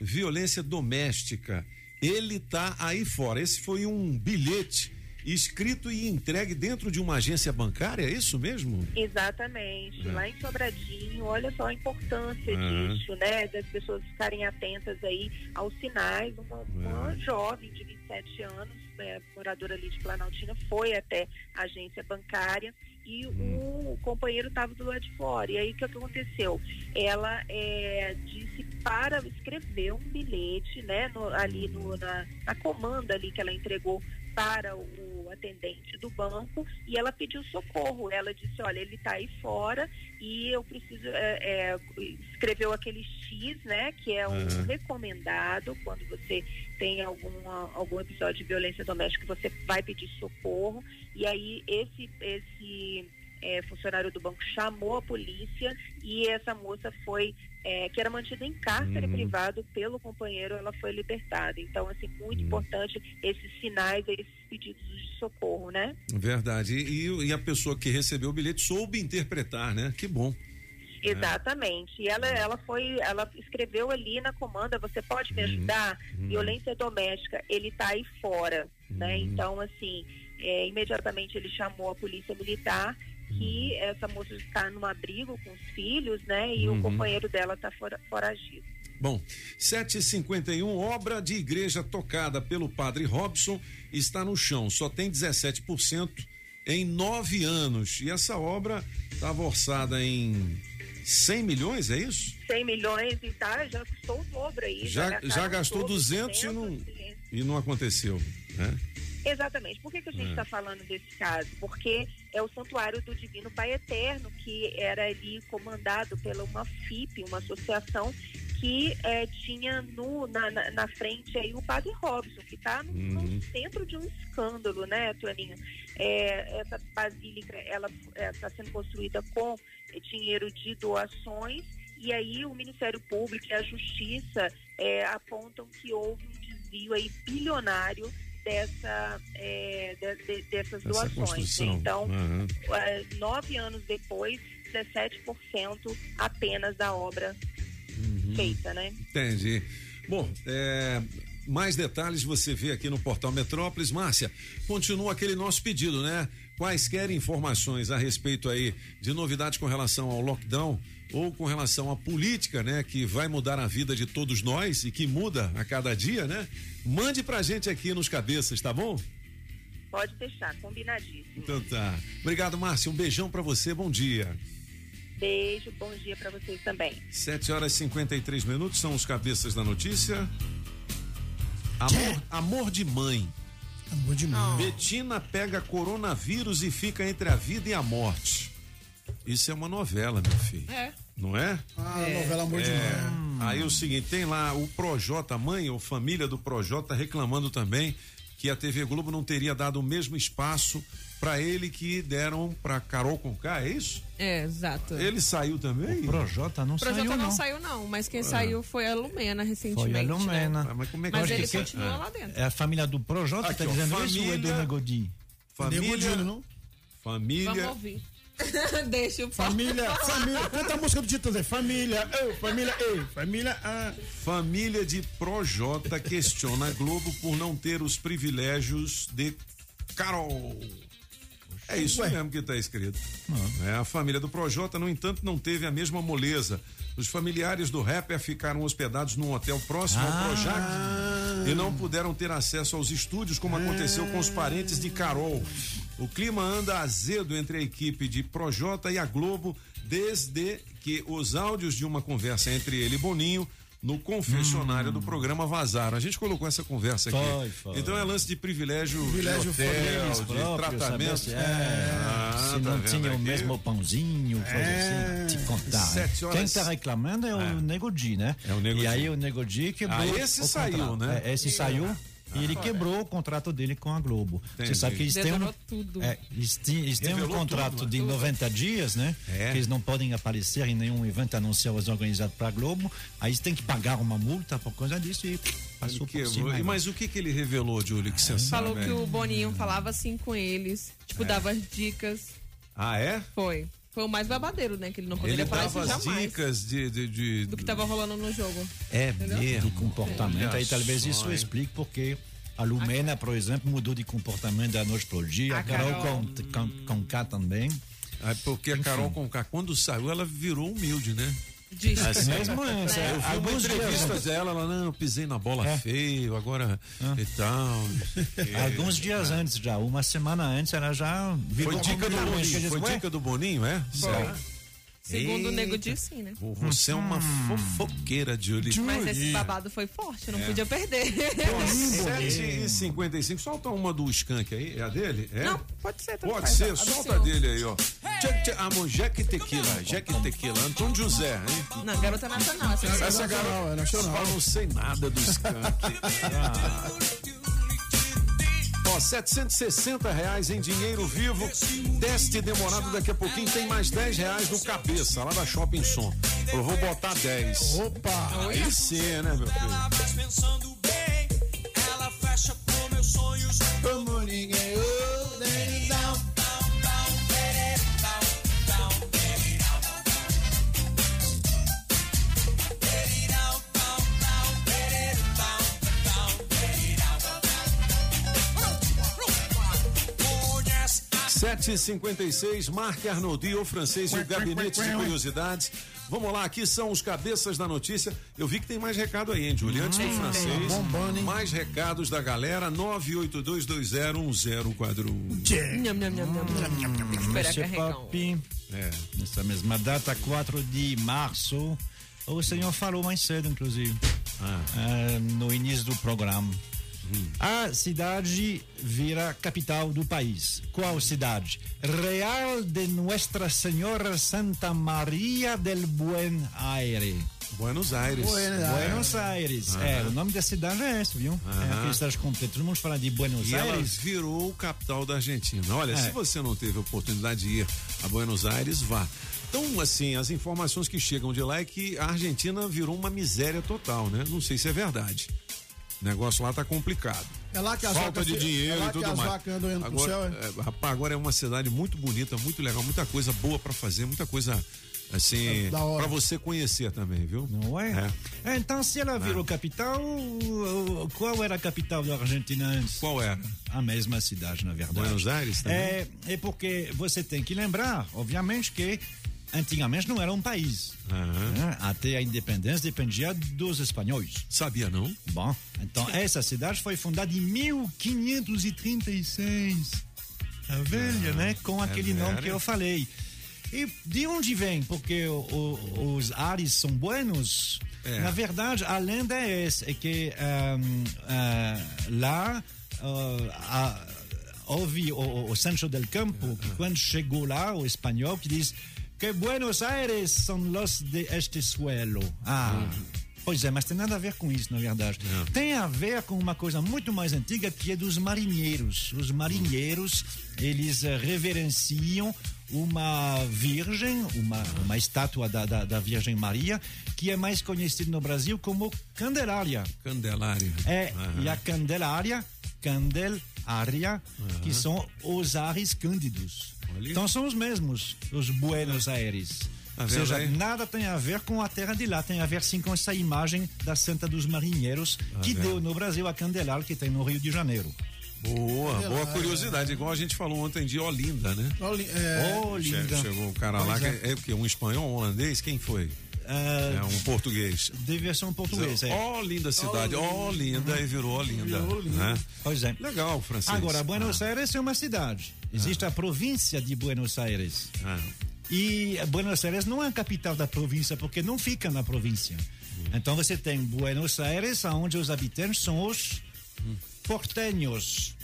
Violência doméstica. Ele tá aí fora. Esse foi um bilhete escrito e entregue dentro de uma agência bancária, é isso mesmo? Exatamente, É. lá em Sobradinho, olha só a importância disso, né? Das pessoas ficarem atentas aí aos sinais. Uma, uma jovem de 27 anos, né, moradora ali de Planaltina, foi até a agência bancária e o companheiro estava do lado de fora. E aí o que aconteceu? Ela é, disse para escrever um bilhete, né, no- ali no- na, na comanda ali que ela entregou para o atendente do banco e ela pediu socorro. Ela disse, olha, ele está aí fora e eu preciso é, é, escreveu aquele X, né, que é um Uhum. recomendado quando você tem alguma, algum episódio de violência doméstica, você vai pedir socorro e aí esse esse é, funcionário do banco chamou a polícia e essa moça foi é, que era mantida em cárcere Uhum. privado pelo companheiro, ela foi libertada. Então, assim, muito importante esses sinais, esses pedidos de socorro, né? Verdade. E, e a pessoa que recebeu o bilhete soube interpretar, né? Que bom. Exatamente. E ela, ela foi, ela escreveu ali na comanda, você pode me ajudar? Violência doméstica, ele tá aí fora, né? Então, assim, é, imediatamente ele chamou a polícia militar que essa moça está num abrigo com os filhos, né? E Uhum. o companheiro dela tá fora, foragido. Bom, 751, obra de igreja tocada pelo padre Robson está no chão, só tem 17% em nove anos. E essa obra estava orçada em 100 milhões, é isso? 100 milhões e tá, já custou o dobro aí. Já, gastaram já o gastou dobro, 200 e não, 200, e não aconteceu, né? Exatamente. Por que, que a gente É. está falando desse caso? Porque é o Santuário do Divino Pai Eterno, que era ali comandado pela uma FIP, uma associação que é, tinha no, na, na, na frente aí o padre Robson, que está no, no Uhum. centro de um escândalo, né, Toninho? É, essa basílica ela está sendo construída com dinheiro de doações e aí o Ministério Público e a Justiça é, apontam que houve um desvio aí bilionário dessa, é, de- de- dessas Essa doações. Então, Uhum. é, nove anos depois, 17% apenas da obra feita, né? Entendi. Bom, é, mais detalhes você vê aqui no portal Metrópolis. Márcia, continua aquele nosso pedido, né? Quaisquer informações a respeito aí de novidades com relação ao lockdown ou com relação à política, né? Que vai mudar a vida de todos nós e que muda a cada dia, né? Mande pra gente aqui nos cabeças, tá bom? Pode deixar, combinadíssimo. Então tá. Obrigado, Márcia. Um beijão pra você. Bom dia. Beijo, bom dia para vocês também. 7 horas e 53 minutos são os cabeças da notícia. Amor, amor de mãe. Amor de mãe. Betina pega coronavírus e fica entre a vida e a morte. Isso é uma novela, meu filho. É. Não é? Ah, novela Amor de É. Mãe. Aí o seguinte, tem lá o Projota, a mãe ou família do Projota reclamando também que a TV Globo não teria dado o mesmo espaço pra ele que deram pra Carol Conká, é isso? É, exato. Ele saiu também? O Projota não O Projota saiu, não. não. saiu, não, mas quem Ah. saiu foi a Lumena recentemente. Foi a Lumena. Né? Mas como é Mas Acho ele que- continua é. lá dentro. É a família do Projota, Aqui, tá ó, dizendo isso ou é do família- Negodi? Família. Não? Família. Vamos ouvir. Deixa o Família, família. Canta a música do Titãs aí. Família, eu, família, eu, família, ah. Família de Projota questiona a Globo por não ter os privilégios de Carol. É isso Ué. mesmo que está escrito. É, a família do Projota, no entanto, não teve a mesma moleza. Os familiares do rapper ficaram hospedados num hotel próximo ao Projac e não puderam ter acesso aos estúdios, como aconteceu com os parentes de Carol. O clima anda azedo entre a equipe de Projota e a Globo desde que os áudios de uma conversa entre ele e Boninho no confessionário do programa vazaram. A gente colocou essa conversa aqui. Foi, foi. Então é lance de privilégio, Privilégio de hotel, de próprios, tratamento. se- é, Ah, se tá não tinha o aqui? mesmo pãozinho, coisa É. assim, te contar. Sete né? horas- Quem está reclamando é o Negodi, né? É o Nego E aí o Negodi quebrou. Ah, esse o saiu, contrato. né? É, esse saiu. E ele quebrou o contrato dele com a Globo. Entendi. Você sabe que eles têm, um, tudo. é, eles têm, eles têm um contrato tudo, né? de 90 dias, né? É. Que eles não podem aparecer em nenhum evento anunciado organizado para a Globo. Aí eles têm que pagar uma multa por causa disso e passou Que- por cima. e- mas o que que ele revelou, Júlio, que você Falou sabe? que o Boninho falava assim com eles, tipo, dava as dicas. Ah, é? Foi. Foi o mais babadeiro, né? Que ele não poderia Ele falar dava isso jamais. dicas de, de, de- Do que tava rolando no jogo. É Entendeu? mesmo. de comportamento. Aí talvez só, isso hein? explique porque a Lumena, por exemplo, mudou de comportamento da noite pro dia. A A Carol, Carol. com, com, com K também. É porque a Carol Conká, quando saiu, ela virou humilde, né? Diz. Assim mesmo é. Eu vi Alguns entrevista dias, dela, ela, não, eu pisei na bola É. feio, agora e tal. alguns dias antes já, uma semana antes, ela já virou Foi dica do. Boninho, foi dica do Boninho, é? Será? Segundo o Nego Eita. disse sim, né? Vo- Você é uma Hum. fofoqueira, Julie. Mas esse babado foi forte, É. não podia perder. 7 e 55 Solta uma do Skank aí. É a dele? É? Não, pode ser. tanto Pode faz. ser, A solta a dele aí, ó. Tchac, Amor, Jack Tequila, Jack Tequila, Antônio José, hein? Não, garota nacional. Essa Essa essa garota, é nacional. Eu não sei nada do Skank. Ah. Ó, 760 reais em dinheiro vivo. Teste demorado daqui a pouquinho. Tem mais 10 reais no cabeça, lá da Shopping Som. Eu vou botar 10. Opa! Aí sim, né, meu filho? 756, Marc Arnoldi, o francês e o Gabinete de Curiosidades. Vamos lá, aqui são os cabeças da notícia. Eu vi que tem mais recado aí, hein, Júlio? Antes do hum, francês, tá mais recados da galera, 982201041. um é. Nessa mesma data, 4 de março, o senhor falou mais cedo, inclusive, ah. Eh, no início do programa. A cidade vira capital do país. Qual cidade? Real de Nuestra Senhora Santa Maria del Buen Aire. Buenos Aires. Buenos Aires. É, o nome da cidade é esse, viu? É Aham. aquele cidade completa. Todo mundo fala de Buenos E ela Aires. virou capital da Argentina. Olha, É. se você não teve a oportunidade de ir a Buenos Aires, vá. Então, assim, as informações que chegam de lá é que a Argentina virou uma miséria total, né? Não sei se é verdade. O negócio lá tá complicado. É lá que as Falta vacas de dinheiro é lá e que tudo as mais. vacas andam indo pro agora, céu, é, rapaz, agora é uma cidade muito bonita, muito legal, muita coisa boa pra fazer, muita coisa assim, É hora. pra você conhecer também, viu? Não é? É, Então, se ela virou capital, o- qual era a capital da Argentina antes? Qual era? A mesma cidade, na verdade. Buenos Aires também? É, é porque você tem que lembrar, obviamente, que antigamente não era um país. né? Até a independência dependia dos espanhóis. Sabia não? Bom, então essa cidade foi fundada em 1536. A velha, né? Com é aquele nome velha. que eu falei. E de onde vem? Porque o- o- os ares são buenos. É. Na verdade, a lenda é essa, é que ahm, ah, lá ah, a- houve o, o Sancho del Campo, que quando chegou lá, o espanhol, que diz que Buenos Aires são los de este suelo. Ah, pois é, mas tem nada a ver com isso, na verdade. Tem a ver com uma coisa muito mais antiga, que é dos marinheiros. Os marinheiros, eles eh, reverenciam uma virgem, uma, uma estátua da, da, da Virgem Maria, que é mais conhecida no Brasil como Candelária. Candelária. É, Aham. e a Candelária, Candelária, que são os ares cândidos. Então são os mesmos, os Buenos Aires. Tá Ou seja, aí? nada tem a ver com a terra de lá, tem a ver sim com essa imagem da Santa dos Marinheiros, Tá que vendo? deu no Brasil a Candelária, que tem no Rio de Janeiro. Boa, boa Candelária. curiosidade, igual a gente falou ontem de Olinda, né? é. Olinda. Che- Chegou um cara lá, Pois que é. é, o quê? Um espanhol, um holandês? Quem foi? É, É um português. Devia ser um português, é. Ó, linda cidade, ó, linda, e virou Olinda. Virou Olinda. Né? Pois é. Legal, francês. Agora, Buenos Aires é uma cidade. Existe a província de Buenos Aires. Ah. E Buenos Aires não é a capital da província, porque não fica na província. Então você tem Buenos Aires, onde os habitantes são os portenhos,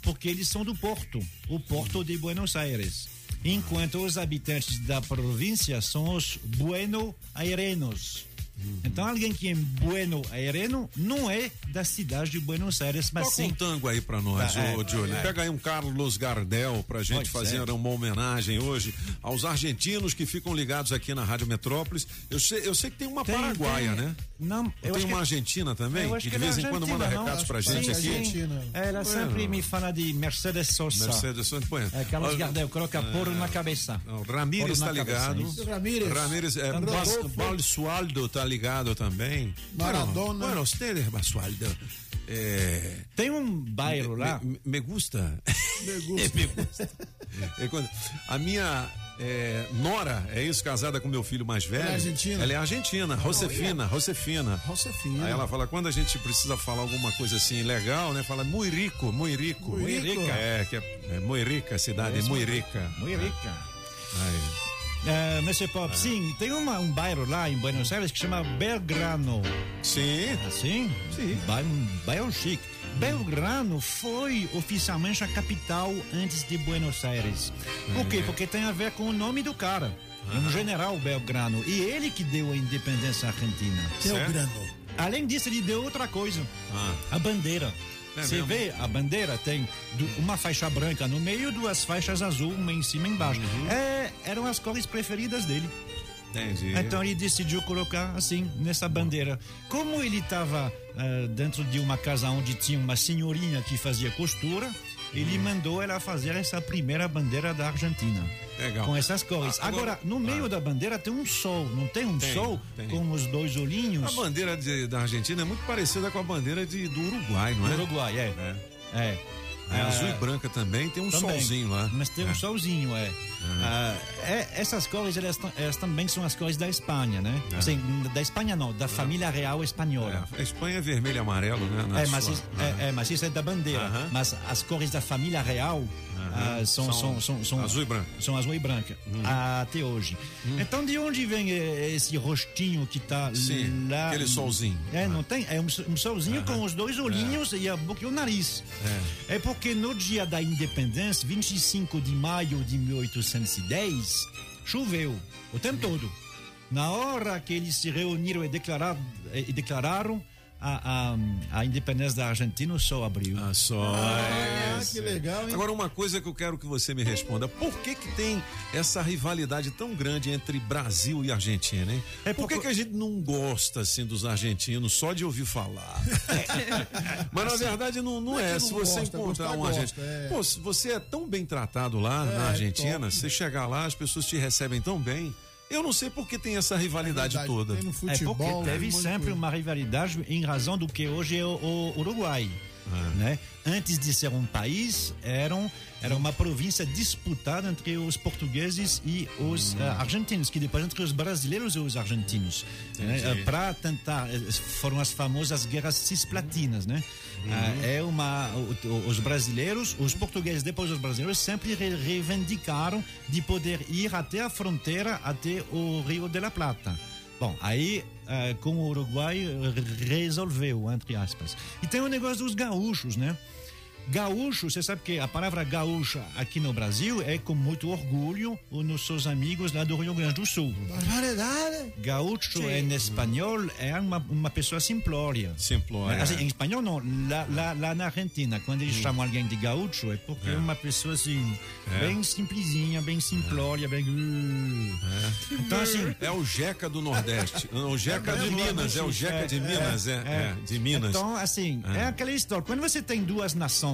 porque eles são do Porto, o Porto de Buenos Aires. Enquanto os habitantes da província são os bueno-airenos. Então alguém que é bueno-aireno não é da cidade de Buenos Aires, mas Toca sim um tango aí pra nós, Ah, é, ô Johnny. é. Pega aí um Carlos Gardel pra gente Pois fazer é. uma homenagem hoje aos argentinos que ficam ligados aqui na Rádio Metrópolis. Eu sei, eu sei que tem uma Tem, paraguaia, tem. né? Não, eu tem uma que- argentina também, que de é vez em quando manda argentina, não? recados pra Sim, gente aqui. sim. Ela Bueno. sempre me fala de Mercedes Sosa. Mercedes Sosa, põe. É, Carlos Gardel, coloca poro na cabeça. Ramírez tá ligado. Ramírez. Ramírez, é, Basualdo tá ligado também. Maradona. Bueno, ustedes, Basualdo. É, Tem um bairro lá. Me, me gusta. Me gusta. me gusta. É quando- a minha é, Nora, é isso, casada com meu filho mais velho. Ela é argentina? Ela é argentina, Josefina, Josefina. Josefina. Aí ela fala, quando a gente precisa falar alguma coisa assim legal, né? Fala, muito rico, muito rico. Muy rico. É, que é, é muito rica a cidade, muito rica. Muito rica. Aí. É, Monsieur Pop, sim, tem uma, um bairro lá em Buenos Aires que chama Belgrano. Sim. Assim? Sim. Bairro, um bairro chique. Belgrano foi oficialmente a capital antes de Buenos Aires. Por quê? Porque tem a ver com o nome do cara. É um general Belgrano. E ele que deu a independência argentina. Belgrano. Além disso, ele deu outra coisa. Ah. A bandeira. É Você mesmo? vê, a bandeira tem uma faixa branca no meio, duas faixas azul, uma em cima e embaixo. Uhum. É, eram as cores preferidas dele. Entendi. Então ele decidiu colocar assim, nessa bandeira. Como ele estava dentro de uma casa onde tinha uma senhorinha que fazia costura, ele mandou ela fazer essa primeira bandeira da Argentina. Legal. Com essas cores. Ah, agora- Agora, no meio da bandeira tem um sol, não tem um Tem, sol tem. com os dois olhinhos? A bandeira de- da Argentina é muito parecida com a bandeira de, do Uruguai, não é? Do Uruguai, é. É. É. É azul e branca também, tem um Também. solzinho lá. Mas tem um solzinho, é. Ah, é, essas cores, elas, elas também são as cores da Espanha, né? É. Assim, da Espanha não, da família real espanhola. A Espanha é vermelho e amarelo, né? na É, mas, sua- isso, é, é, mas isso é da bandeira. Mas as cores da família real ah, são, São são, são, azul e branco. São azul e branca, até hoje. Então, de onde vem eh, esse rostinho que está lá? aquele solzinho. É, não tem? É um, um solzinho Aham. com os dois olhinhos e a boca e o nariz. É. porque no dia da independência, 25 de maio de 1810, choveu o tempo todo. Na hora que eles se reuniram e declararam, e declararam a, a, a independência da Argentina, o sol abriu. Ah, só. Ah, é, que legal, hein? Agora, uma coisa que eu quero que você me responda: por que, que tem essa rivalidade tão grande entre Brasil e Argentina, hein? É por que, porque- que a gente não gosta assim dos argentinos só de ouvir falar? Mas na verdade não, não Não é é. que Se não você gosta, encontrar um argentino. é. Pô, você é tão bem tratado lá É, na Argentina, você chegar lá, as pessoas te recebem tão bem. Eu não sei por que tem essa rivalidade verdade, toda. tem no É futebol. porque teve de sempre coisa. uma rivalidade em razão do que hoje é o, o Uruguai. Né? Antes de ser um país, eram, era uma província disputada entre os portugueses e os eh, argentinos, que depois entre os brasileiros e os argentinos. Entendi. Para tentar, eh, foram as famosas guerras cisplatinas, né? Ah, é uma, os brasileiros, os portugueses, depois os brasileiros, sempre re- reivindicaram de poder ir até a fronteira, até o Rio de la Plata. Bom, aí eh, com o Uruguai eh, resolveu, entre aspas. E tem o negócio dos gaúchos, né? Gaúcho, você sabe que a palavra gaúcha aqui no Brasil é com muito orgulho os nossos amigos lá do Rio Grande do Sul. Barbaridade. Gaúcho em espanhol é uma, uma pessoa simplória. Simplória. Assim, em espanhol não, lá, lá, lá na Argentina, quando eles chamam alguém de gaúcho é porque é, É. uma pessoa assim, É. bem simplesinha, bem simplória, bem. Então assim. É o Jeca do Nordeste. Não, o Jeca de Minas. É o Jeca de Minas, é. é, de Minas. Então, assim, É. é. aquela história. Quando você tem duas nações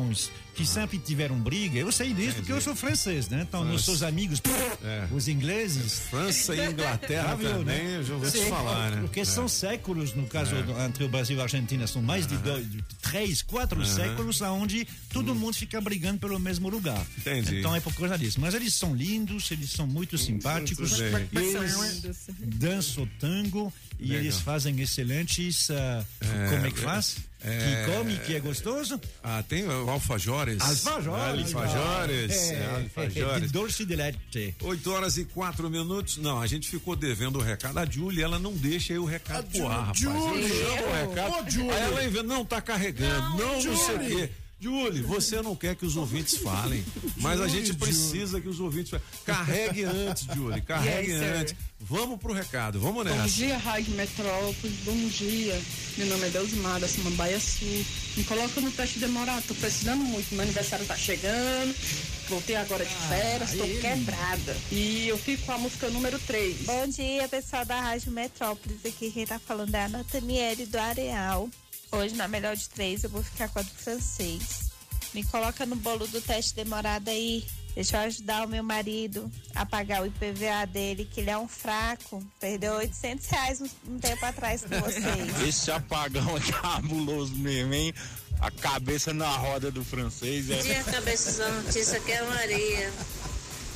que sempre tiveram briga, eu sei disso porque eu sou francês, né? Então, França. nossos amigos, É. os ingleses. França e Inglaterra viu, também, né? eu já ouvi te falar, né? Porque É. são séculos, no caso, É. entre o Brasil e a Argentina, são mais de, dois, de três, quatro Aham. séculos, onde todo mundo fica brigando pelo mesmo lugar. Entendi. Então é por causa disso. Mas eles são lindos, eles são muito simpáticos. eles dançam tango e Legal. eles fazem excelentes. ah, como é que faz? É- que come, que é gostoso? Ah, tem o alfajores. Alfajores. Alfajores. É, É, alfajores. de doce de leite. 8 horas e 4 minutos. Não, a gente ficou devendo o recado. A Julie, ela não deixa aí o recado pro ar, rapaz. O recado. Ô, Julie. Aí ela inventa, não, tá carregando. Não, não, sei o quê. Julie, você não quer que os ouvintes falem, mas a gente precisa que os ouvintes falem. Carregue antes, Julie, carregue Yes, sir. antes. Vamos pro recado, vamos Bom nessa. dia, Rádio Metrópolis. Bom dia. Meu nome é Deusmar, da Samambaia Sul. Me coloca no teste demorado, tô precisando muito. Meu aniversário tá chegando. Voltei agora de férias, tô quebrada. E eu fico com a música número 3. Bom dia, pessoal da Rádio Metrópolis. Aqui quem tá falando é a Nathaniele do Areal. Hoje, na melhor de três, eu vou ficar com a do francês. Me coloca no bolo do teste demorado aí. Deixa eu ajudar o meu marido a pagar o IPVA dele, que ele é um fraco. Perdeu 800 reais um, tempo atrás com vocês. Esse apagão é cabuloso mesmo, hein? A cabeça na roda do francês. É... Bom dia, cabeças da notícia, aqui é a Maria.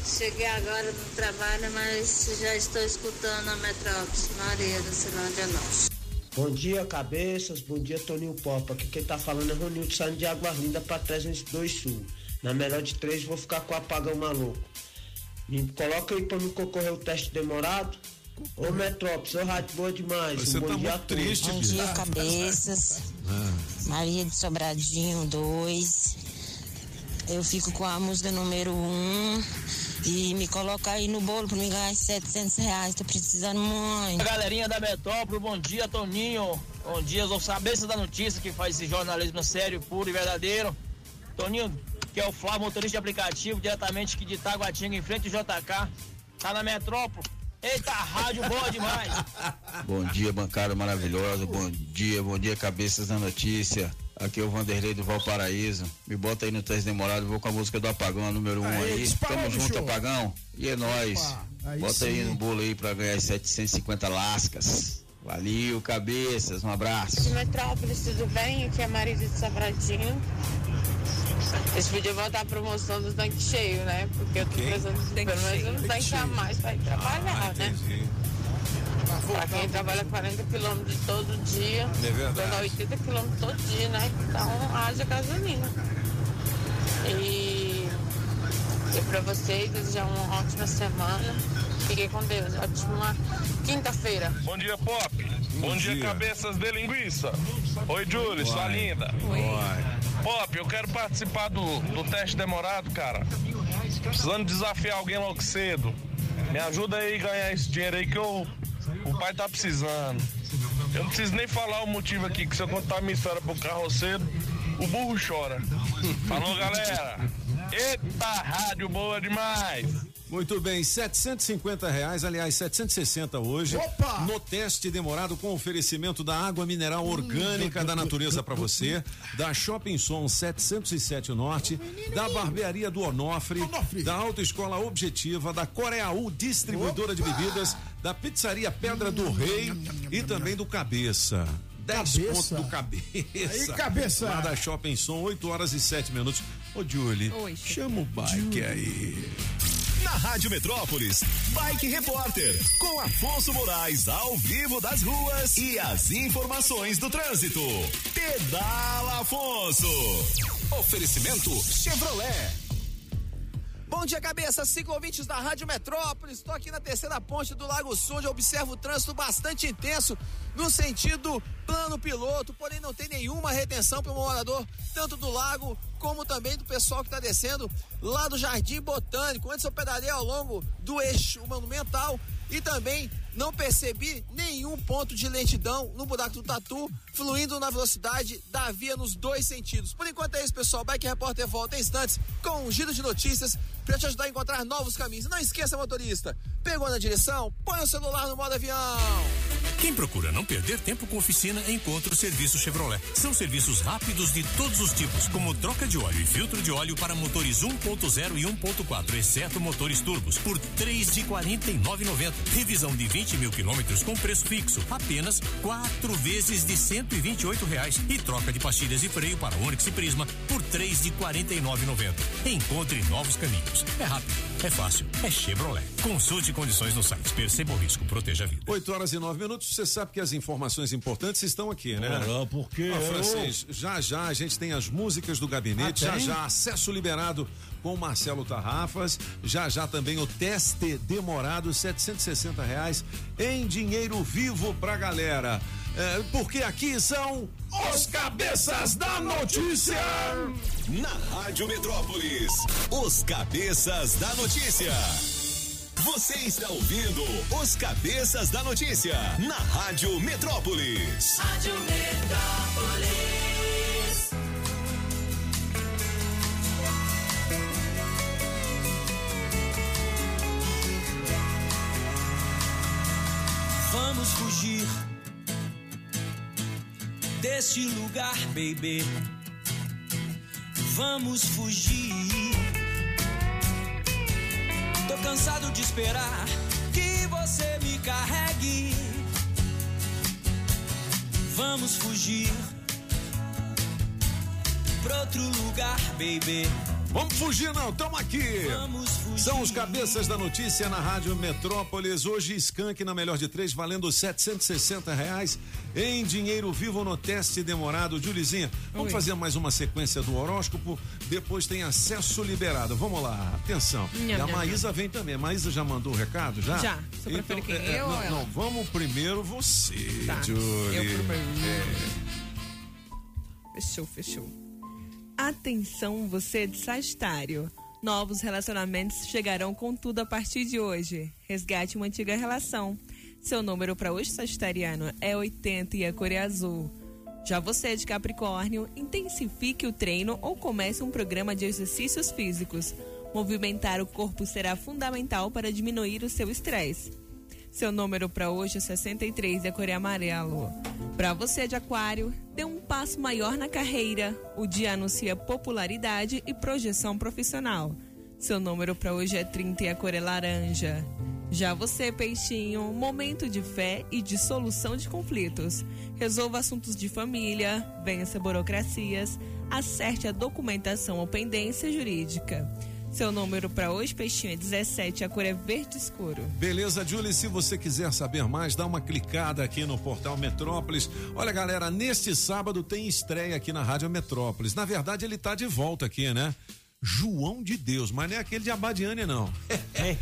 Cheguei agora do trabalho, mas já estou escutando a Metrópolis. Maria da Cilândia Norte. Bom dia, cabeças. Bom dia, Toninho Popa. Aqui quem tá falando é Ronildo saindo de Águas Lindas pra 302 Sul. Na melhor de três, vou ficar com o apagão maluco. Me coloca aí pra me concorrer o teste demorado. Ô Metrópolis, ô rádio boa demais. Você um bom tá dia muito a todos. triste, Bom dia, cabeças. Maria de Sobradinho 2. Eu fico com a música número 1. Um, e me coloca aí no bolo pra me ganhar esses 700 reais. Tô precisando muito. Galerinha da Metrópole, bom dia, Toninho. Bom dia, os cabeças da notícia que faz esse jornalismo sério, puro e verdadeiro. Toninho, que é o Flávio, motorista de aplicativo, diretamente aqui de Itaguatinga, em frente ao JK. Tá na Metrópole. Eita, rádio boa demais. Bom dia, bancada maravilhosa. Bom dia, bom dia, cabeças da notícia. Aqui é o Vanderlei do Valparaíso. Me bota aí no teste demorado, vou com a música do Apagão, a número 1 um aí. Tamo junto, bicho. Apagão. E é nóis. Opa, aí Bota aí sim. no bolo aí pra ganhar as 750 lascas. Valeu, cabeças. Um abraço. Metrópolis, tudo bem? Aqui é a Maria de Sobradinho. Eles podiam voltar a promoção do tanque cheio, né? Porque eu tô Quem? precisando de pelo menos um tanque a mais pra ir trabalhar, Ah, né? entendi. Pra quem trabalha 40 quilômetros todo dia, É verdade. dando 80 quilômetros todo dia, né? Então haja gasolina. E, e pra vocês, desejar uma ótima semana. Fiquem com Deus. Ótima quinta-feira. Bom dia, Pop. Bom, dia. dia. cabeças de linguiça. Oi, Julie, sua Oi. linda. Pop, eu quero participar do, do teste demorado, cara. Precisando desafiar alguém logo cedo. Me ajuda aí a ganhar esse dinheiro aí que eu O pai tá precisando. Eu não preciso nem falar o motivo aqui, que se eu contar a minha história pro carroceiro, o burro chora. Falou, galera. Eita, rádio boa demais. Muito bem, 750 reais, aliás, 760 hoje. No teste demorado com oferecimento da água mineral orgânica da natureza para você, da Shopping Som 707 Norte, da Barbearia do Onofre, da Autoescola Objetiva, da Coreaú Distribuidora de Bebidas, da Pizzaria Pedra do Rei e também do Cabeça. 10 Cabeça. pontos do cabeça. Aí, cabeça. Lá da Shopping Som, 8 horas e 7 minutos. Ô, Julie, Oi. chama o bike aí. Na Rádio Metrópolis, Bike Repórter, com Afonso Moraes ao vivo das ruas e as informações do trânsito. Pedala Afonso. Oferecimento Chevrolet. Bom dia, cabeça. Cinco ouvintes da Rádio Metrópolis. Estou aqui na terceira ponte do Lago Sul, onde observo o trânsito bastante intenso no sentido plano piloto, porém não tem nenhuma retenção para o morador, tanto do lago como também do pessoal que está descendo lá do Jardim Botânico. Antes eu pedalei ao longo do eixo monumental e também não percebi nenhum ponto de lentidão no buraco do Tatu, fluindo na velocidade da via nos dois sentidos. Por enquanto é isso, pessoal. Bike Repórter volta em instantes com um giro de notícias para te ajudar a encontrar novos caminhos. Não esqueça, motorista, pegou na direção, põe o celular no modo avião. Quem procura não perder tempo com oficina, encontra o serviço Chevrolet. São serviços rápidos de todos os tipos, como troca de óleo e filtro de óleo para motores 1.0 e 1.4, exceto motores turbos, por três de 49,90. Revisão de 20 mil quilômetros com preço fixo, apenas quatro vezes de 128 reais. E troca de pastilhas de freio para Onix e Prisma por três de 49,90. Encontre novos caminhos. É rápido, é fácil, é Chevrolet. Consulte condições no site. Perceba o risco, proteja a vida. 8 horas e 9 minutos, você sabe que as informações importantes estão aqui, né? Ora, porque Ó, eu- Francês, já já a gente tem as músicas do gabinete, Ah, já já acesso liberado com Marcelo Tarrafas, já já também o teste demorado, 760 reais em dinheiro vivo pra galera. É, porque aqui são os cabeças da notícia. Na Rádio Metrópolis, os cabeças da notícia. Você está ouvindo os cabeças da notícia na Rádio Metrópolis. Rádio Metrópolis. Vamos fugir deste lugar, baby. Vamos fugir. Tô cansado de esperar que você me carregue. Vamos fugir pra outro lugar, baby. Vamos fugir não, tamo aqui. São os cabeças da notícia na Rádio Metrópolis. Hoje, Skank na melhor de três, valendo 760 reais em dinheiro vivo no teste demorado. Julizinha, vamos Oi. fazer mais uma sequência do horóscopo. Depois tem acesso liberado. Vamos lá, atenção. Nham, e a Maísa vem também. A Maísa já mandou o recado? Já? Já. Você prefere quem, é, eu ou não, ela? não, vamos primeiro você, Tá, Julie. eu primeiro. É. Fechou, fechou. Atenção, você de Sagitário. Novos relacionamentos chegarão com tudo a partir de hoje. Resgate uma antiga relação. Seu número para hoje, Sagitariano, é 80 e a cor é azul. Já você de Capricórnio, intensifique o treino ou comece um programa de exercícios físicos. Movimentar o corpo será fundamental para diminuir o seu estresse. Seu número para hoje é 63 e a cor é amarelo. Para você de Aquário, dê um passo maior na carreira. O dia anuncia popularidade e projeção profissional. Seu número para hoje é 30 e a cor é laranja. Já você, peixinho, momento de fé e de solução de conflitos. Resolva assuntos de família, vença burocracias, acerte a documentação ou pendência jurídica. Seu número para hoje, peixinho, é 17, a cor é verde escuro. Beleza, Julie, se você quiser saber mais, dá uma clicada aqui no portal Metrópolis. Olha, galera, neste sábado tem estreia aqui na Rádio Metrópolis. Na verdade, ele tá de volta aqui, né? João de Deus, mas não é aquele de Abadiane, não.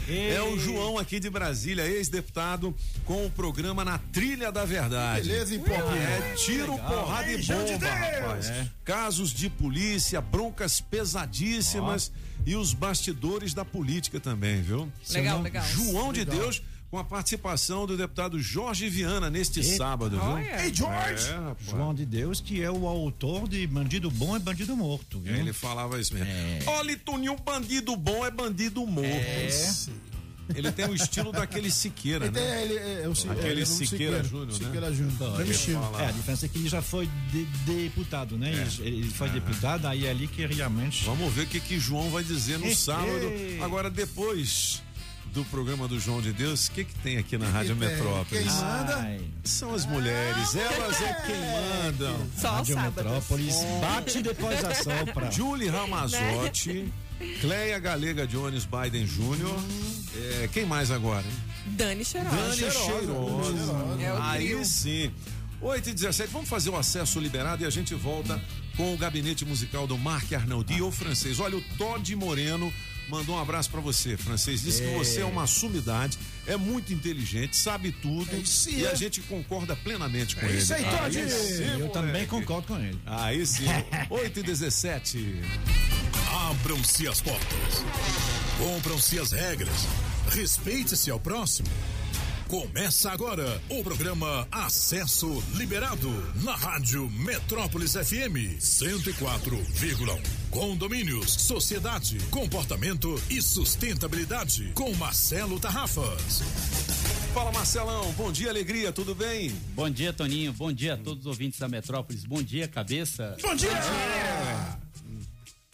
É o João aqui de Brasília, ex-deputado, com o programa Na Trilha da Verdade. Beleza, hein, Popinho? É tiro, Legal. porrada e Ei, de bomba, Deus! rapaz. É. Casos de polícia, broncas pesadíssimas e os bastidores da política também, viu? Legal, legal. João de Legal. Deus com a participação do deputado Jorge Viana neste sábado, viu? Ei, George! É. João de Deus, que é o autor de Bandido Bom é Bandido Morto. Viu? Ele falava isso mesmo. É. Olha, Toninho, bandido bom é bandido morto. É. Ele tem o estilo daquele Siqueira, Ele né? tem- ele é- é o Si- Aquele é, Siqueira, Siqueira, Júnior, né? Siqueira Júnior. É, a diferença é que ele já foi de- deputado, né? É. Ele, ele foi deputado, aí é ali que realmente. Vamos ver o que, que João vai dizer no sábado. Agora, depois do programa do João de Deus, o que, que tem aqui na Rádio tem? Metrópolis? Quem manda? Ai, São as mulheres, elas é quem mandam. Só Rádio. Metrópolis bate depois a sopra. Julie Ramazotti, Cleia Galega Jones Biden Júnior. É, quem mais agora? hein? Dani Cheirosa. Dani Cheirosa. É Aí sim. 8 e 17, vamos fazer o acesso liberado e a gente volta com o gabinete musical do Marc Arnaldi, o francês. Olha, o Todd Moreno mandou um abraço pra você, francês. Disse que É. você é uma sumidade, é muito inteligente, sabe tudo isso e aí. a gente concorda plenamente com É ele. isso aí, Todd. Eu moleque. também concordo com ele. Aí sim. 8 e 17. Abram-se as portas. Cumpram-se as regras. Respeite-se ao próximo. Começa agora o programa Acesso Liberado na Rádio Metrópolis FM 104,1. Condomínios, sociedade, comportamento e sustentabilidade com Marcelo Tarrafas. Fala Marcelão, bom dia, alegria, tudo bem? Bom dia, Toninho. Bom dia a todos os ouvintes da Metrópolis. Bom dia, cabeça. Bom dia!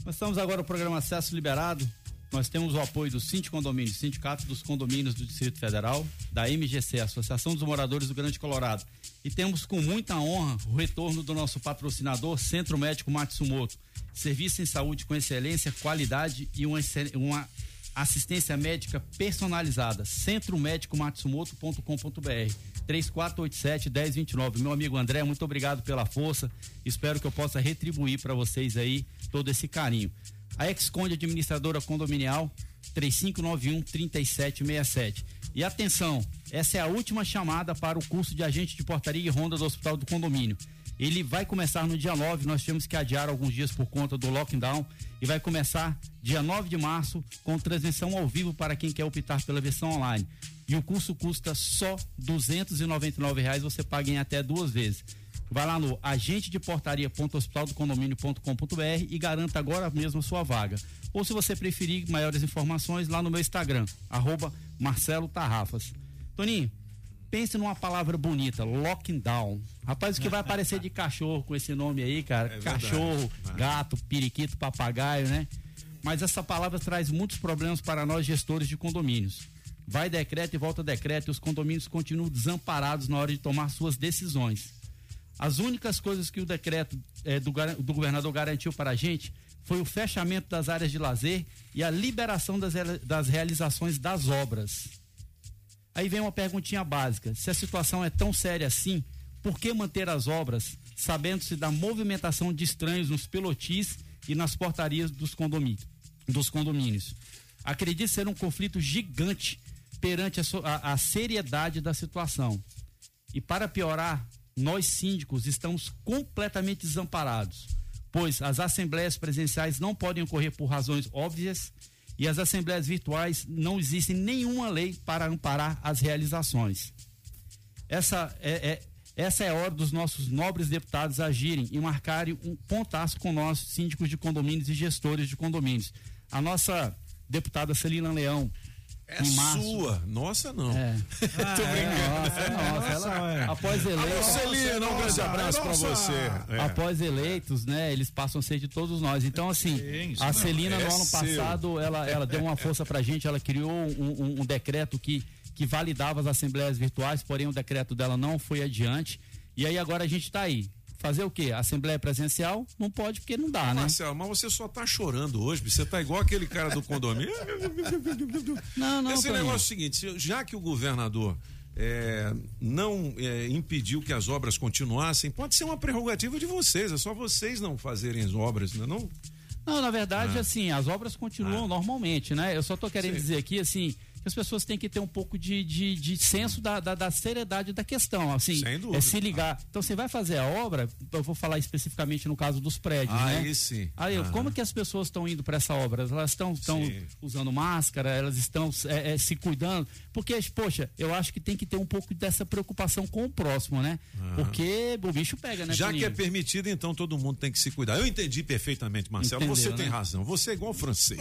Nós estamos agora no programa Acesso Liberado. Nós temos o apoio do Cinti Condomínios, Sindicato dos Condomínios do Distrito Federal, da MGC, Associação dos Moradores do Grande Colorado. E temos com muita honra o retorno do nosso patrocinador, Centro Médico Matsumoto. Serviço em saúde com excelência, qualidade e uma, uma assistência médica personalizada. Centromédicomatsumoto.com.br 3487-1029. Meu amigo André, muito obrigado pela força. Espero que eu possa retribuir para vocês aí todo esse carinho. A Exconde Administradora Condominial 3591-3767. E atenção, essa é a última chamada para o curso de agente de portaria e ronda do Hospital do Condomínio. Ele vai começar no dia 9, nós tivemos que adiar alguns dias por conta do lockdown e vai começar dia 9 de março com transmissão ao vivo para quem quer optar pela versão online. E o curso custa só 299 reais, você paga em até duas vezes. Vai lá no agente de portaria.hospitaldocondomínio.com.br e garanta agora mesmo a sua vaga. Ou se você preferir maiores informações, lá no meu Instagram, arroba Marcelo Tarrafas. Toninho, pense numa palavra bonita, lockdown. Rapaz, o que vai aparecer de cachorro com esse nome aí, cara? É cachorro, É. gato, periquito, papagaio, né? Mas essa palavra traz muitos problemas para nós gestores de condomínios. Vai decreto e volta decreto e os condomínios continuam desamparados na hora de tomar suas decisões. As únicas coisas que o decreto eh, do, do governador garantiu para a gente foi o fechamento das áreas de lazer e a liberação das, das realizações das obras. Aí vem uma perguntinha básica: se a situação é tão séria assim, por que manter as obras, sabendo-se da movimentação de estranhos nos pelotis e nas portarias dos? Dos condomínios? Acredito ser um conflito gigante perante a, a- a seriedade da situação. E para piorar, nós síndicos estamos completamente desamparados, pois as assembleias presenciais não podem ocorrer por razões óbvias e as assembleias virtuais não existe nenhuma lei para amparar as realizações. Essa é, é- essa é a hora dos nossos nobres deputados agirem e marcarem um pontaço com nós, síndicos de condomínios e gestores de condomínios. A nossa deputada Celina Leão, É sua, nossa não. É. Tô brincando. Nossa, é nossa. Ela, após eleitos. Celina, um grande abraço pra você. É. Após eleitos, né, eles passam a ser de todos nós. Então, assim, a não. Celina, É no ano seu. passado, ela, ela deu uma força pra gente, ela criou um, um- um decreto que, que validava as assembleias virtuais, porém o decreto dela não foi adiante. E aí agora a gente tá aí. Fazer o quê? Assembleia presencial? Não pode porque não dá, né? Marcelo, mas você só tá chorando hoje, você tá igual aquele cara do condomínio. Não, não, Esse Toninho. negócio é o seguinte, se- já que o governador é, não é, impediu que as obras continuassem, pode ser uma prerrogativa de vocês, é só vocês não fazerem as obras, né? Não, Não, na verdade, Ah. assim, as obras continuam normalmente, né? Eu só tô querendo Sim. dizer aqui, assim, as pessoas têm que ter um pouco de, de, de senso da, da, da seriedade da questão. Assim, Sem dúvida. é se ligar. Então você vai fazer a obra, eu vou falar especificamente no caso dos prédios, né? Aí sim. Aí, Aham. como que as pessoas estão indo para essa obra? Elas estão usando máscara, elas estão é, é, se cuidando? Porque, poxa, eu acho que tem que ter um pouco dessa preocupação com o próximo, né? Aham. Porque o bicho pega, né? Já que é permitido, então todo mundo tem que se cuidar. Eu entendi perfeitamente, Marcelo. Entendeu, você né? tem razão. Você é igual francês.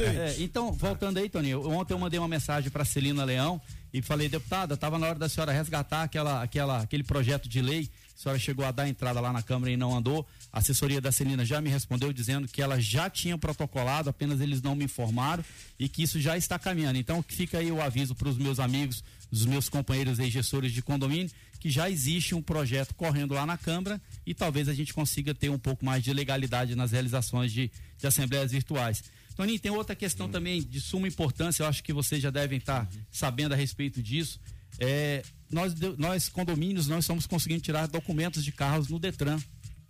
É, então, voltando aí, Toninho, ontem eu mandei uma mensagem para Celina Leão e falei, deputada, estava na hora da senhora resgatar aquela, aquela, aquele projeto de lei. A senhora chegou a dar entrada lá na Câmara e não andou. A assessoria da Celina já me respondeu dizendo que ela já tinha protocolado, apenas eles não me informaram e que isso já está caminhando. Então, fica aí o aviso para os meus amigos, os meus companheiros e gestores de condomínio, que já existe um projeto correndo lá na Câmara e talvez a gente consiga ter um pouco mais de legalidade nas realizações de, de assembleias virtuais. Toninho, tem outra questão também de suma importância, eu acho que vocês já devem estar sabendo a respeito disso. É, nós, nós, condomínios, nós estamos conseguindo tirar documentos de carros no Detran.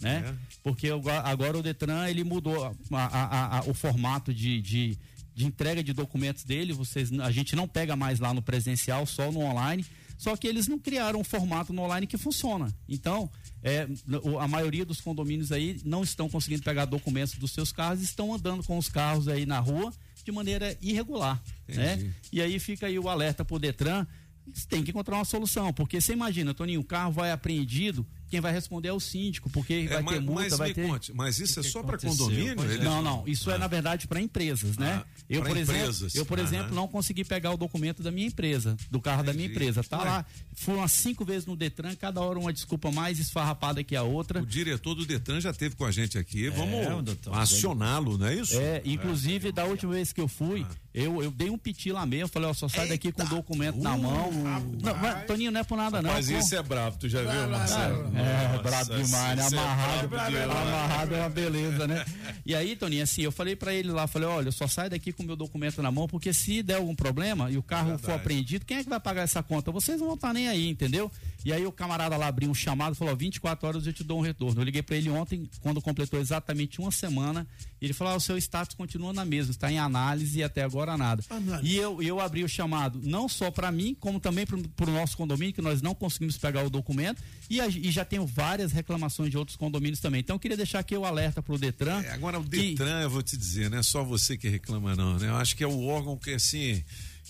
Né? Porque agora- agora o Detran ele mudou a- a- a- o formato de, de, de entrega de documentos dele. Vocês, a gente não pega mais lá no presencial, só no online. Só que eles não criaram um formato no online que funciona. Então, é, o- a maioria dos condomínios aí não estão conseguindo pegar documentos dos seus carros, estão andando com os carros aí na rua de maneira irregular, né? E aí fica aí o alerta pro Detran, eles têm que encontrar uma solução, porque você imagina, Toninho, o carro vai apreendido, quem vai responder é o síndico, porque É, vai mas- ter multa, mas vai ter conte, mas isso é só para condomínio? Pois é. Eles- Não, não, isso é na verdade para empresas, né? Ah, eu, por exemplo, empresas. eu, por Aham. exemplo, não consegui pegar o documento da minha empresa, do carro da minha Entendi. empresa. Tá Ué. lá, fui umas cinco vezes no Detran, cada hora uma desculpa mais esfarrapada que a outra. O diretor do Detran já esteve com a gente aqui. o Vamos acioná-lo, não é isso? É, inclusive, da última vez que eu fui, eu, eu dei um piti lá mesmo, falei, ó, só sai daqui com o documento na mão. Não, mas, Toninho, não é por nada, não. Mas pô. esse é brabo, tu já viu, Marcelo? É, Nossa, brabo demais, né? é Amarrado, demais. amarrado é uma beleza, né? E aí, Toninho, assim, eu falei pra ele lá, falei, olha, eu só saio daqui com o meu documento na mão, porque se der algum problema e o carro for Verdade. apreendido, quem é que vai pagar essa conta? Vocês não vão estar nem aí, entendeu? E aí o camarada lá abriu um chamado, falou, ó, 24 horas eu te dou um retorno. Eu liguei pra ele ontem, quando completou exatamente uma semana, e ele falou, ah, o seu status continua na mesma, está em análise e até agora nada. E eu, eu abri o chamado não só para mim, como também para o nosso condomínio, que nós não conseguimos pegar o documento, e, a- e já tenho várias reclamações de outros condomínios também. Então eu queria deixar aqui o alerta para o Detran. É, agora o Detran, eu vou te dizer, não é só você que reclama, não, né? Eu acho que é o órgão que, assim,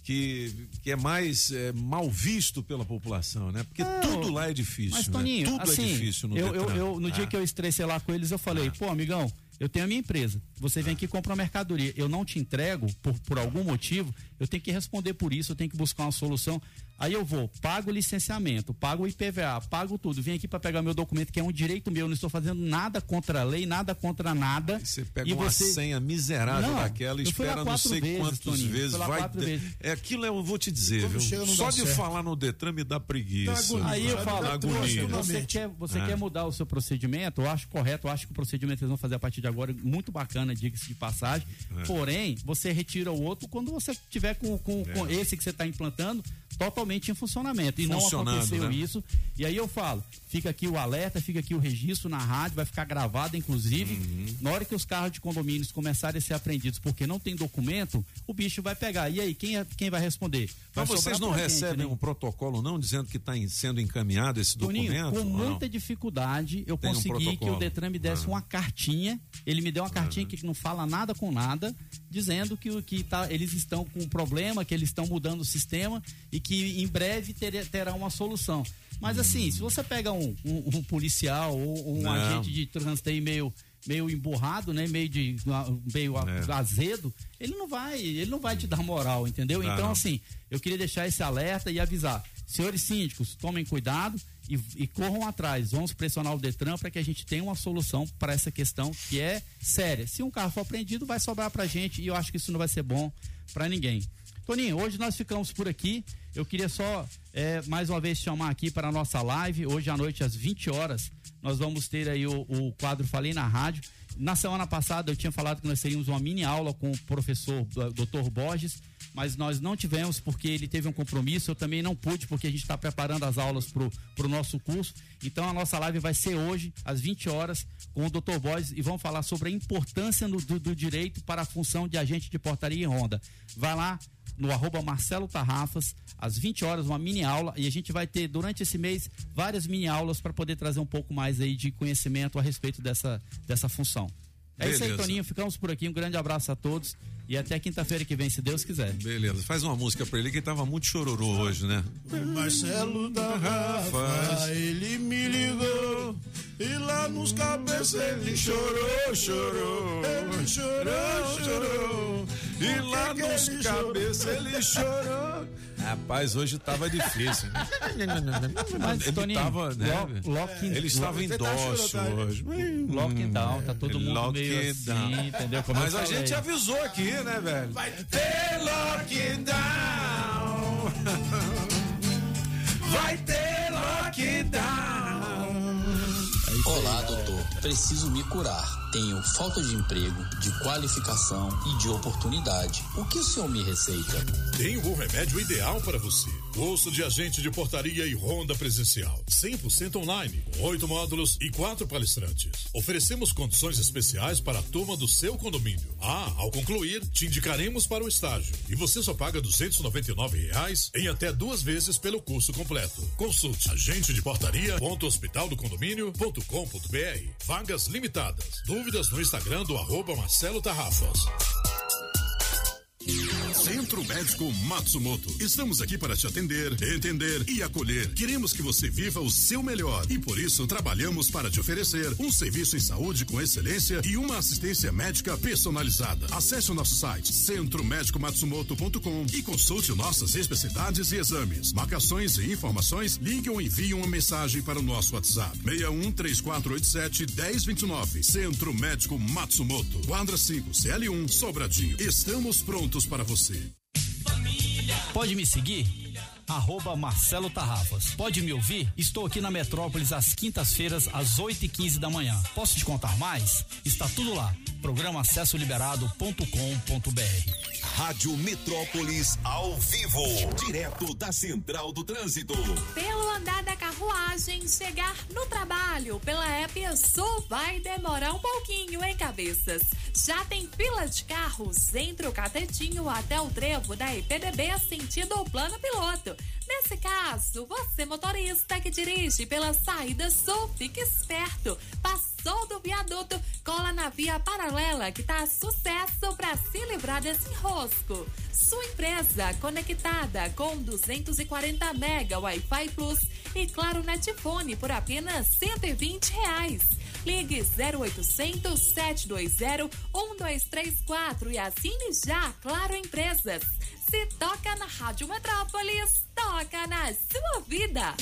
que, que é mais é, mal visto pela população, né? Porque tudo lá é difícil. Mas, né? Toninho, Tudo assim, é difícil no eu, eu, Detran. eu- no dia Ah. que eu estressei lá com eles, eu falei, pô, amigão, eu tenho a minha empresa. Você vem aqui e compra uma mercadoria. Eu não te entrego por, por algum motivo, eu tenho que responder por isso, eu tenho que buscar uma solução. Aí eu vou, pago o licenciamento, pago o IPVA, pago tudo. Vim aqui para pegar meu documento, que é um direito meu. Eu não estou fazendo nada contra a lei, nada contra nada. Você pega e uma você... senha miserável Não, daquela, espera não sei vezes, quantas Toninho, vezes vai. vezes. É aquilo eu vou te dizer, Quando viu? Só dá de certo. falar no Detran me dá preguiça. Aí eu falo, Dá poxa, agonia. você, quer, você Ah. quer mudar o seu procedimento, eu acho correto, eu acho que o procedimento que eles vão fazer a partir de agora é muito bacana, diga-se de passagem. É. Porém, você retira o outro quando você tiver com, com, com É. esse que você está implantando totalmente em funcionamento. E não aconteceu né? isso. E aí eu falo, fica aqui o alerta, fica aqui o registro na rádio, vai ficar gravado, inclusive. Uhum. Na hora que os carros de condomínios começarem a ser apreendidos porque não tem documento, o bicho vai pegar. E aí, quem, é- quem vai responder? Vai Mas vocês não pra gente, recebem né? um protocolo, não, dizendo que está sendo encaminhado esse Toninho, documento? com ou não? muita dificuldade, eu Tem um consegui que o. Detran me desse Ah. uma cartinha. Ele me deu uma cartinha que não fala nada com nada, dizendo que, que tá, eles estão com um problema, que eles estão mudando o sistema e que em breve ter- terá uma solução. Mas assim, se você pega um, um- um policial ou um Não. agente de trânsito aí meio meio emburrado, né, meio de meio É. azedo, ele não vai, ele não vai te dar moral, entendeu? Não, então não. assim, eu queria deixar esse alerta e avisar. Senhores síndicos, tomem cuidado e, e corram atrás. Vamos pressionar o Detran para que a gente tenha uma solução para essa questão que é séria. Se um carro for apreendido, vai sobrar para gente e eu acho que isso não vai ser bom para ninguém. Toninho, hoje nós ficamos por aqui. Eu queria só eh, mais uma vez chamar aqui para a nossa live. Hoje à noite, às 20 horas, nós vamos ter aí o, o quadro Falei na Rádio. Na semana passada eu tinha falado que nós teríamos uma mini aula com o professor Dr. Borges, mas nós não tivemos porque ele teve um compromisso. Eu também não pude porque a gente está preparando as aulas para o nosso curso. Então a nossa live vai ser hoje, às 20 horas, com o Dr. Borges e vamos falar sobre a importância no- do, do direito para a função de agente de portaria em Honda. Vai lá, no arroba Marcelo Tarrafas, às 20 horas, uma mini aula. E a gente vai ter, durante esse mês, várias mini aulas para poder trazer um pouco mais aí de conhecimento a respeito dessa, dessa função. É isso aí, Beleza. Toninho. Ficamos por aqui. Um grande abraço a todos. E até quinta-feira que vem, se Deus quiser. Beleza, faz uma música pra ele que tava muito chororô hoje, né? Marcelo da Rafa, ele me ligou e lá nos cabeças ele chorou, chorou, ele chorou, chorou. E lá que que nos ele cabeças ele chorou. Rapaz, hoje tava difícil. Mas, ele Toninho, tava, né? lo- lock- ele estava em tá dócil chorando, hoje. Lockdown, tá todo mundo Lockdown. meio assim, entendeu? Como Mas a falei. gente avisou aqui, né, velho? Vai ter lockdown. Vai ter lockdown. Olá, doutor. Preciso me curar. Tenho falta de emprego, de qualificação e de oportunidade. O que o senhor me receita? Tenho o remédio ideal para você. Curso de agente de portaria e ronda presencial. 100% online, oito módulos e quatro palestrantes. Oferecemos condições especiais para a turma do seu condomínio. Ah, ao concluir, te indicaremos para o estágio. E você só paga 299 reais em até duas vezes pelo curso completo. Consulte agente de portaria.hospitaldocondomínio.com.br. Vagas limitadas. Dúvidas no Instagram do arroba Marcelo Tarrafas. Centro Médico Matsumoto. Estamos aqui para te atender, entender e acolher. Queremos que você viva o seu melhor e por isso trabalhamos para te oferecer um serviço em saúde com excelência e uma assistência médica personalizada. Acesse o nosso site centromédicomatsumoto.com e consulte nossas especialidades e exames. Marcações e informações, ligue ou envie uma mensagem para o nosso WhatsApp 61 3487 1029. Centro Médico Matsumoto. Quadra 5, CL1, Sobradinho. Estamos prontos para você. Pode me seguir? Arroba Marcelo Tarrafas. Pode me ouvir? Estou aqui na Metrópolis às quintas-feiras, às 8 e 15 da manhã. Posso te contar mais? Está tudo lá. Programa acessoliberado.com.br. Rádio Metrópolis ao vivo, direto da Central do Trânsito. Pelo andar da carruagem, chegar no trabalho pela app Sul vai demorar um pouquinho, hein, cabeças? Já tem fila de carros entre o Catetinho até o trevo da IPDB sentido o plano piloto. Nesse caso, você motorista que dirige pela saída sul, fique esperto. Passou do viaduto, cola na via paralela que tá sucesso para se livrar desse enrosco. Sua empresa conectada com 240 mega Wi-Fi Plus e claro Netfone por apenas 120 reais. Ligue 0800 720 1234 e assine já Claro Empresas. Se toca na Rádio Metrópolis, toca na sua vida.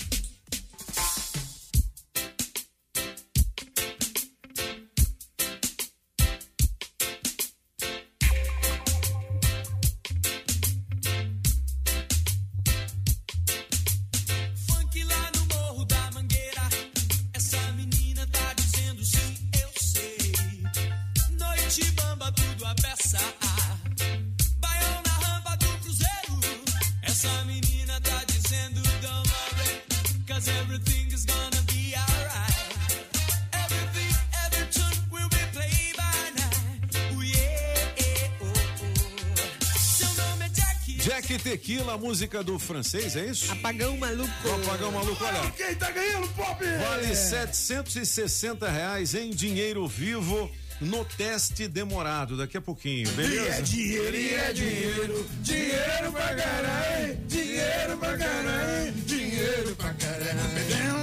Jack Tequila, música do francês, é isso? Apagão maluco. Apagão maluco, olha. Quem tá ganhando, Pop? Vale 760 reais em dinheiro vivo no teste demorado. Daqui a pouquinho, beleza? E é dinheiro, e é dinheiro, dinheiro pra caralho, dinheiro pra caralho, dinheiro pra caralho.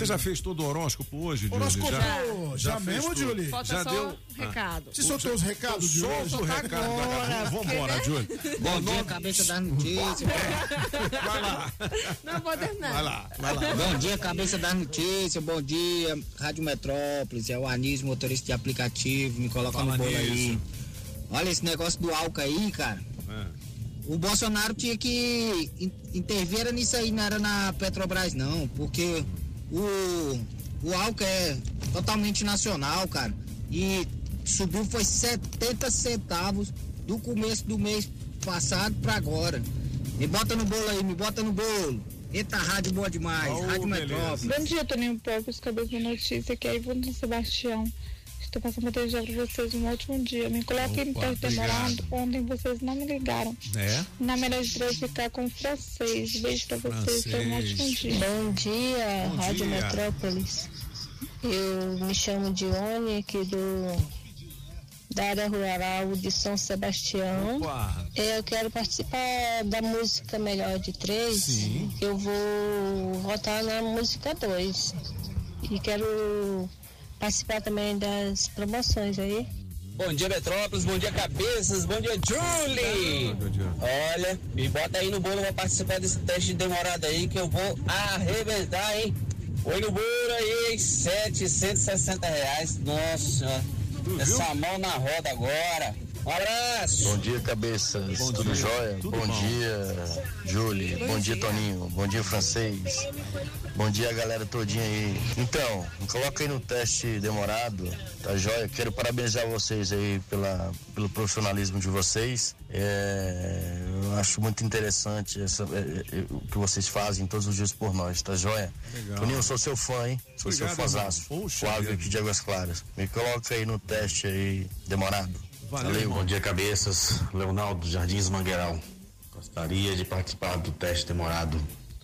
Você já fez todo o horóscopo hoje, Julie? Horóscopo, já fez mesmo, tudo? Julie? Falta Já só deu? recado. Você soltou os recados, Julie? Solta o recado. agora, Vamos embora, Julie. Bom dia, cabeça das notícias. Vai lá. Não vou terminar. Vai lá, vai lá. Bom dia, cabeça das notícias. Bom dia, Rádio Metrópolis. É o Anísio, motorista de aplicativo. Me coloca Fala, no bolo aí. Olha esse negócio do álcool aí, cara. O Bolsonaro tinha que in- intervir nisso aí, não era na Petrobras, não. Porque o, o álcool é totalmente nacional, cara. E subiu foi 70 centavos do começo do mês passado pra agora. Me bota no bolo aí, me bota no bolo. Eita, rádio boa demais, Oh, Rádio beleza. Metrópolis. Bom dia, Toninho Poucos, cabeça da notícia, que é Ivone Sebastião. Estou passando a desejar para vocês um ótimo dia. Me coloquem no Opa, teste demorado. Ontem vocês não me ligaram. É? Na melhor de três ficar com o francês. Beijo para vocês. Tenham um ótimo dia. Bom dia, Bom Rádio dia. Metrópolis. Eu me chamo Dione, aqui do da área rural de São Sebastião. Opa. Eu quero participar da música Melhor de Três. Sim. Eu vou votar na música 2. E quero participar também das promoções aí. Bom dia, Metrópolis. Bom dia, Cabeças. Bom dia, Julie. Olha, me bota aí no bolo pra participar desse teste demorado aí que eu vou arrebentar, hein? Oi no bolo aí, 760 reais. Nossa senhora. Essa mão na roda agora. Um abraço. Bom dia, cabeças. Tudo jóia? Tudo bom, bom. dia, Julie. Bom Bom, dia, dia. Toninho. Bom dia, francês. Bom dia, galera todinha aí. Então, me coloca aí no teste demorado, tá jóia? Quero parabenizar vocês aí pela, pelo profissionalismo de vocês. É, eu acho muito interessante essa- é, é, o que vocês fazem todos os dias por nós, tá jóia? Legal. Toninho, eu sou seu fã, hein? Sou Obrigado, seu fãzaço. Flávio aqui de Águas Claras. Me coloca aí no teste aí demorado. Valeu, irmão. Bom dia, cabeças. Leonardo Jardins Mangueiral. Gostaria de participar do teste demorado.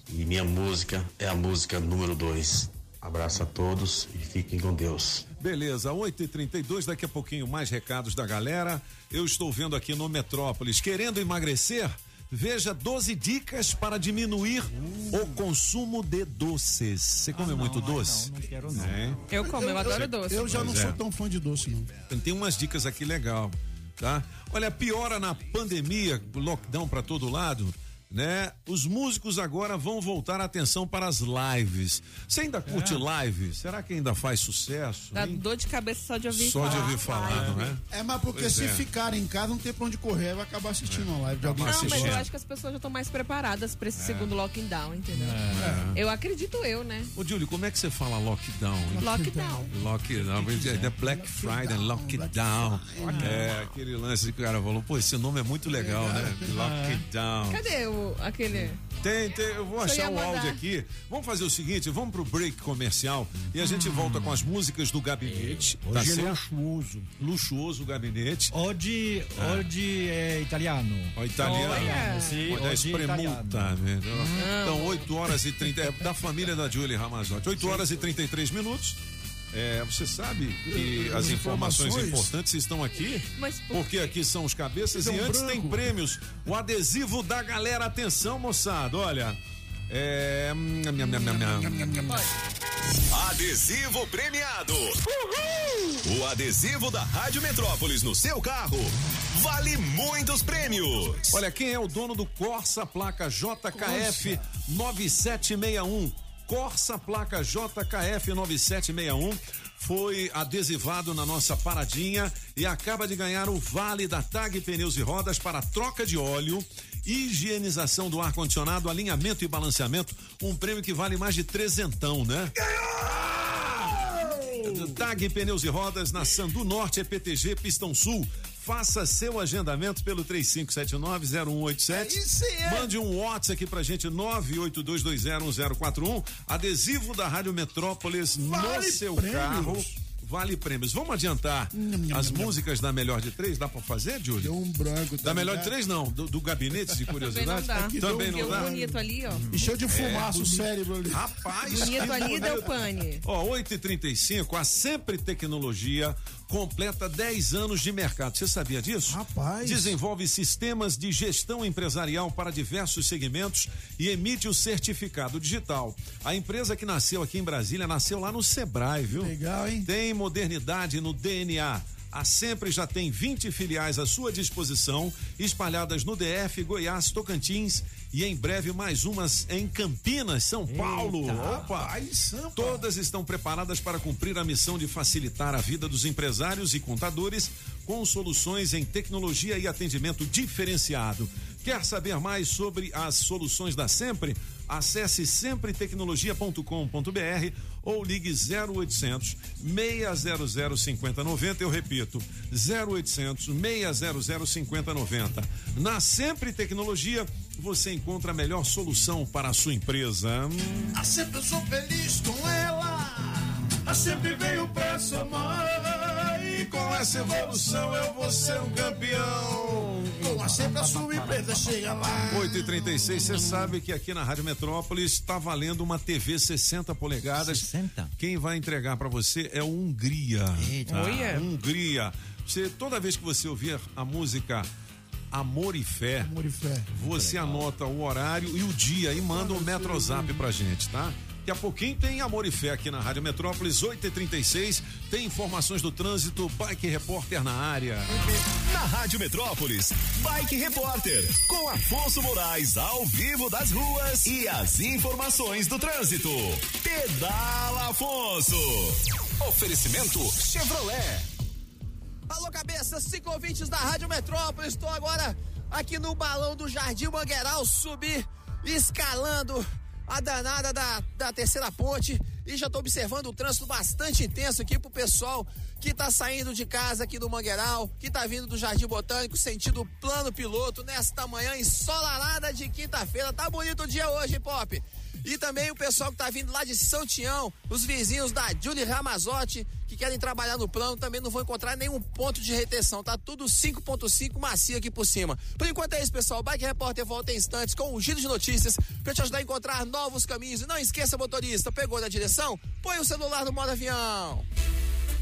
E minha música é a música número 2. Abraço a todos e fiquem com Deus. Beleza, 8h32, daqui a pouquinho mais recados da galera. Eu estou vendo aqui no Metrópolis, querendo emagrecer? Veja 12 dicas para diminuir o consumo de doces. Você come muito doce? Não quero não. É. Eu como, eu adoro doce. Eu já não Pois é. sou tão fã de doce, não. Tem umas dicas aqui legal, tá? Olha, piora na pandemia, lockdown para todo lado, né? Os músicos agora vão voltar a atenção para as lives. Você ainda curte É. live? Será que ainda faz sucesso? Dá hein? dor de cabeça só de ouvir Só falar. de ouvir falar, não é? É, mas porque Pois se é. ficar em casa não tem pra onde correr, vai acabar assistindo uma live de alguém. Não, mas eu assistindo. acho que as pessoas já estão mais preparadas pra esse É. segundo lockdown, entendeu? É. Eu acredito eu, né? Ô, Júlio, como é que você fala lockdown? hein? Lockdown. Lockdown, é Black Friday, lockdown. É, aquele lance que o cara falou, pô, esse nome é muito legal, né? Lockdown. Cadê o, aquele... Tem, tem, eu vou achar o áudio aqui. Vamos fazer o seguinte, vamos pro break comercial e a gente volta com as músicas do gabinete. tá Hoje ele é certo? luxuoso. Luxuoso o gabinete. Oggi, oggi è italiano. Ó, italiano. Olha. Sì, oggi espremuta. italiano. né? Então, 8 horas e 30. É, da família da Julie Ramazotti. 8 horas e 33 minutos. É, você sabe que as informações Informações. importantes estão aqui, Mas por porque aqui são os cabeças e Então, antes branco. tem prêmios. O adesivo da galera, atenção, moçada, olha. É. Adesivo premiado. O adesivo da Rádio Metrópolis no seu carro vale muitos prêmios. Olha, quem é o dono do Corsa placa JKF 9761? Corsa placa JKF 9761 foi adesivado na nossa paradinha e acaba de ganhar o vale da Tag Pneus e Rodas para troca de óleo, higienização do ar-condicionado, alinhamento e balanceamento, um prêmio que vale mais de trezentão, né? Tag Pneus e Rodas na Sandu Norte, EPTG, Pistão Sul. Faça seu agendamento pelo 3579-0187. Mande um WhatsApp aqui pra gente, 982201041. Adesivo da Rádio Metrópolis no Vale seu prêmios. carro. Vale prêmios. Vamos adiantar as músicas da melhor de três? Dá pra fazer, Júlio? Deu um branco. Da melhor de três, não. Do, do gabinete de Também não curiosidade? dá. Também não o dá. bonito ali, ó. Encheu de fumaça É, o cérebro ali. Rapaz, Bonito ali deu pane. Ó, 8h35, a Sempre Tecnologia completa 10 anos de mercado. Você sabia disso? Rapaz. Desenvolve sistemas de gestão empresarial para diversos segmentos e emite o certificado digital. A empresa que nasceu aqui em Brasília nasceu lá no Sebrae, viu? Legal, hein? Tem modernidade no DNA. A Sempre já tem 20 filiais à sua disposição, espalhadas no DF, Goiás, Tocantins e em breve mais umas em Campinas, São Paulo. Opa! Todas estão preparadas para cumprir a missão de facilitar a vida dos empresários e contadores com soluções em tecnologia e atendimento diferenciado. Quer saber mais sobre as soluções da Sempre? Acesse sempretecnologia.com.br ou ligue 0800 600 5090. Eu repito, 0800 600 5090. Na Sempre Tecnologia, você encontra a melhor solução para a sua empresa. Ah, sempre sou feliz com ela. Ah, sempre veio pra somar. essa evolução eu vou ser um campeão. Como sempre a sua empresa chega lá. 8 e 36 você sabe que aqui na Rádio Metrópolis está valendo uma TV 60 polegadas. 60? Quem vai entregar para você é o Hungria. Eita. Olha. Hungria. Você, toda vez que você ouvir a música Amor e Fé, Amor e fé. você anota o horário e o dia e manda um Metrozap pra gente, tá? Daqui a pouquinho tem Amor e Fé aqui na Rádio Metrópolis, 8h36. Tem informações do trânsito, Bike Repórter na área. Na Rádio Metrópolis, Bike Repórter, com Afonso Moraes ao vivo das ruas e as informações do trânsito. Pedala Afonso. Oferecimento Chevrolet. Alô, cabeça, cinco ouvintes da Rádio Metrópolis. Estou agora aqui no balão do Jardim Mangueiral, subir, escalando a danada da, da terceira ponte. E já estou observando o trânsito bastante intenso aqui pro pessoal que tá saindo de casa aqui do Mangueiral, que tá vindo do Jardim Botânico, sentido plano piloto, nesta manhã ensolarada de quinta-feira. Tá bonito o dia hoje, Pop? E também o pessoal que tá vindo lá de São Tião, os vizinhos da Julie Ramazotti, que querem trabalhar no plano, também não vão encontrar nenhum ponto de retenção. Tá tudo 5.5 macio aqui por cima. Por enquanto é isso, pessoal. Bike Repórter volta em instantes com um giro de notícias para te ajudar a encontrar novos caminhos. E não esqueça, motorista, pegou na direção? Põe o celular no modo avião.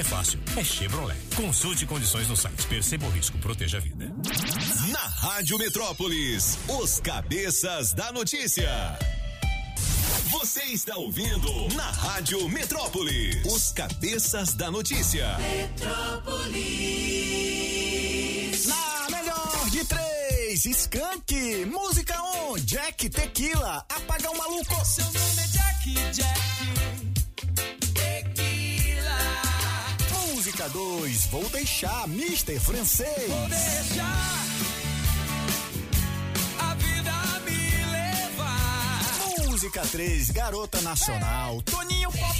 é fácil, é Chevrolet. Consulte condições no site. Perceba o risco, proteja a vida. Na Rádio Metrópolis, os cabeças da notícia. Você está ouvindo na Rádio Metrópolis, os cabeças da notícia. Na melhor de três, Skank, música on, Jack Tequila, apaga o maluco. Seu nome é Jack, Jack. Música 2, vou deixar, Mister Francês. Vou deixar a vida me levar. Música 3, Garota Nacional, Toninho Pop.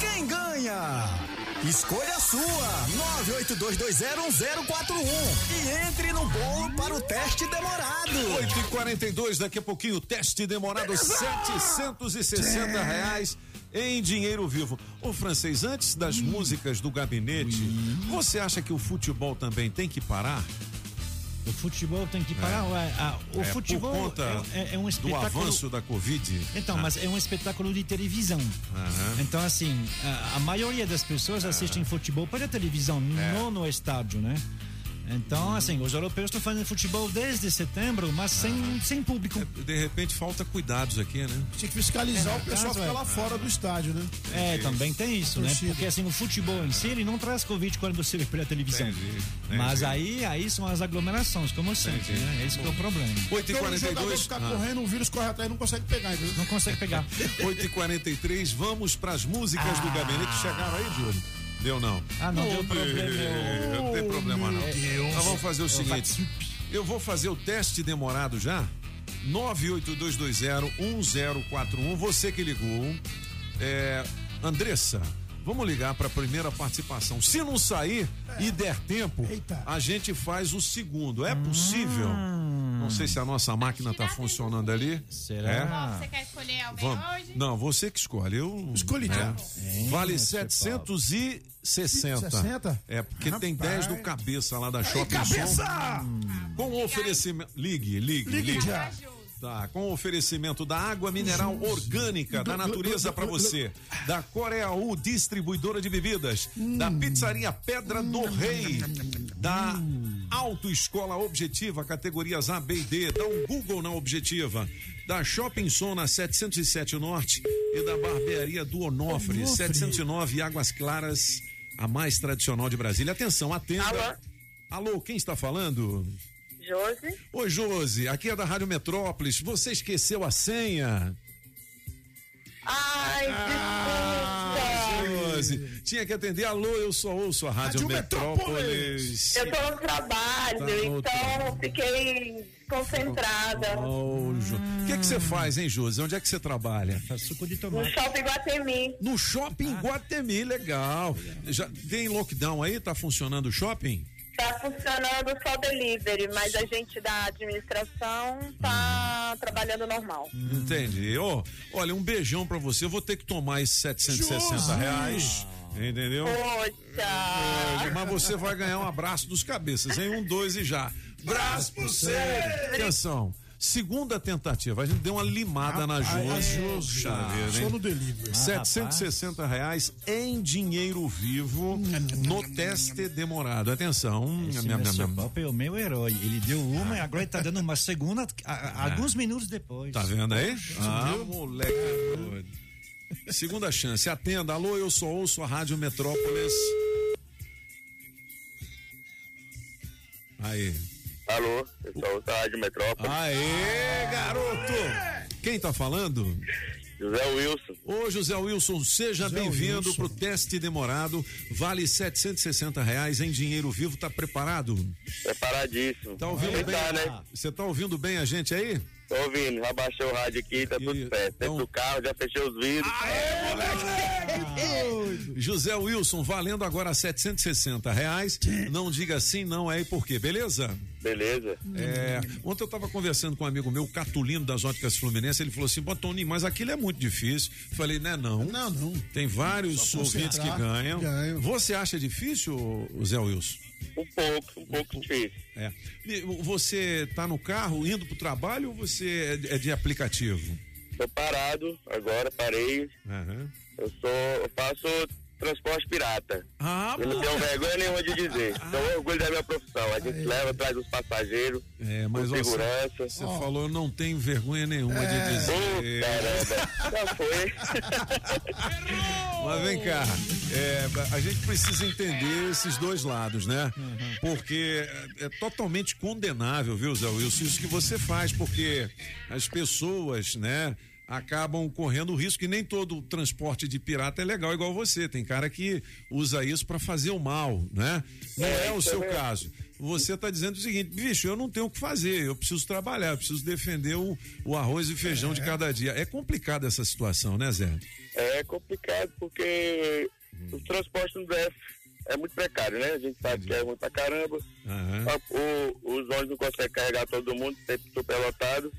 Quem ganha? Escolha a sua, 982201041 e entre no bolo para o teste demorado. 8 e 42 daqui a pouquinho, teste demorado, 760 reais em dinheiro vivo. Ô francês, antes das músicas do gabinete, você acha que o futebol também tem que parar? O futebol tem que parar. ué, ah, o É, futebol por conta é, é um do espetáculo. avanço da Covid. Então, Ah. mas é um espetáculo de televisão. Aham. Então, assim, a, a maioria das pessoas assistem futebol pela televisão, não no estádio, né? Então, assim, os europeus estão fazendo futebol desde setembro, mas sem, sem público. De repente falta cuidados aqui, né? Tinha que fiscalizar É, o pessoal caso ficar é. lá fora do estádio, né? É, também tem isso, né? Porque assim, o futebol em si, ele não traz Covid quando você vê pela televisão. Entendi, entendi. Mas aí, aí são as aglomerações, como sempre, Entendi. né? Esse que é o problema. 8 e Porque o jogador 42 ficar Ah. correndo, o vírus corre atrás e não consegue pegar, entendeu? Não consegue pegar. 8 e 43 vamos pras músicas do gabinete. Chegaram aí, Júlio? Deu não? Ah, não Ô, deu problema. Não tem problema não. Deus. Nós vamos fazer o Eu seguinte. Eu vou fazer o teste demorado já. 982201041. Você que ligou. É, Andressa, vamos ligar para a primeira participação. Se não sair e der tempo, a gente faz o segundo. É possível? Não sei se a nossa máquina está funcionando ali. Será? É? Qual você quer escolher alguém Vamos. hoje? Não, você que escolhe. Eu Escolhi né? já. Vale Hein, 760. 60? É, porque tem 10 do cabeça lá da Shopping cabeça! Som. Com oferecimento. Ligue, ligue, ligue. Ligue. Tá, com oferecimento da água mineral orgânica da natureza para você, da Coreaú distribuidora de bebidas, da pizzaria Pedra do Rei, da Autoescola Objetiva, categorias A, B e D, dá um Google na Objetiva, da Shopping Som na 707 Norte. E da Barbearia do Onofre, 709 Águas Claras, a mais tradicional de Brasília. Atenção, atenda. Alô? Alô, quem está falando? Josi, Oi, Josi, aqui é da Rádio Metrópolis. Você esqueceu a senha? Ai, Ah, desculpa. 11. Tinha que atender. Alô, eu só ouço a Rádio, Rádio Metrópolis. Eu tô no trabalho, Tá então fiquei concentrada. Ju- O que que você faz, hein, Josi? Onde é que você trabalha? Faz suco de No tomate. shopping Guatemi. No shopping Ah. Guatemi, legal. Já tem lockdown aí? Tá funcionando o shopping? Tá funcionando só delivery, mas a gente da administração tá trabalhando normal. Entendi. Ô, olha, um beijão pra você. Eu vou ter que tomar esses 760 reais. Entendeu? Poxa! Mas você vai ganhar um abraço dos cabeças, hein? Um, dois e já. Braço pro! Atenção. Segunda tentativa, a gente deu uma limada na Rapaz, Josi. Josi, Puxa ah, vida, só hein? no delivery. 760 reais em dinheiro vivo no teste demorado. Atenção. Esse. Pop é o meu herói. Ele deu uma e agora ele tá dando uma segunda a- a- alguns minutos depois. Tá vendo aí? Ah, moleque. Segunda chance. Atenda. Alô, eu só ouço a Rádio Metrópolis. Aí. Alô, sou o Rádio Metrópole. Aê, garoto! Quem tá falando? José Wilson. Ô, José Wilson, seja bem-vindo pro teste demorado. Vale 760 reais em dinheiro vivo. Tá preparado? Preparadíssimo. Tá ouvindo Aí bem? tá, né? Você tá ouvindo bem a gente aí? Tô ouvindo, já baixei o rádio aqui, tá tudo certo. Dentro do carro, já fechei os vidros. José Wilson, valendo agora 760 reais. Não diga sim, não é e por quê, beleza? Beleza. É, ontem eu estava conversando com um amigo meu, o Catulino das Óticas Fluminense, ele falou assim, "Pô, Tony, mas aquilo é muito difícil. Falei, né, não. Não, não. Tem vários ouvintes que ganham. ganham. Você acha difícil, Zé Wilson? Um pouco, um pouco difícil. É. Você tá no carro indo pro trabalho ou você é de- é aplicativo? Tô parado, agora parei. Aham. Eu sou, eu faço transporte pirata. Ah, eu não tenho vergonha nenhuma de dizer. Então, orgulho da minha profissão. A gente leva, traz os passageios, É, mas segurança. Você falou, eu não tenho vergonha nenhuma de dizer. Ô, caramba, já foi. Mas vem cá, é, a gente precisa entender esses dois lados, né? Porque é, é totalmente condenável, viu, Zé Wilson, isso que você faz, porque as pessoas, né? Acabam correndo o risco que nem todo transporte de pirata é legal igual você. Tem cara que usa isso para fazer o mal, né? Não é, o seu caso. Você está dizendo o seguinte, bicho, eu não tenho o que fazer, eu preciso trabalhar, eu preciso defender o, o arroz e feijão de cada dia. É complicada essa situação, né, Zé? É complicado porque o transporte no DF é muito precário, né? A gente sabe que é ruim pra caramba. A- o- os ônibus não conseguem carregar todo mundo, sempre superlotado.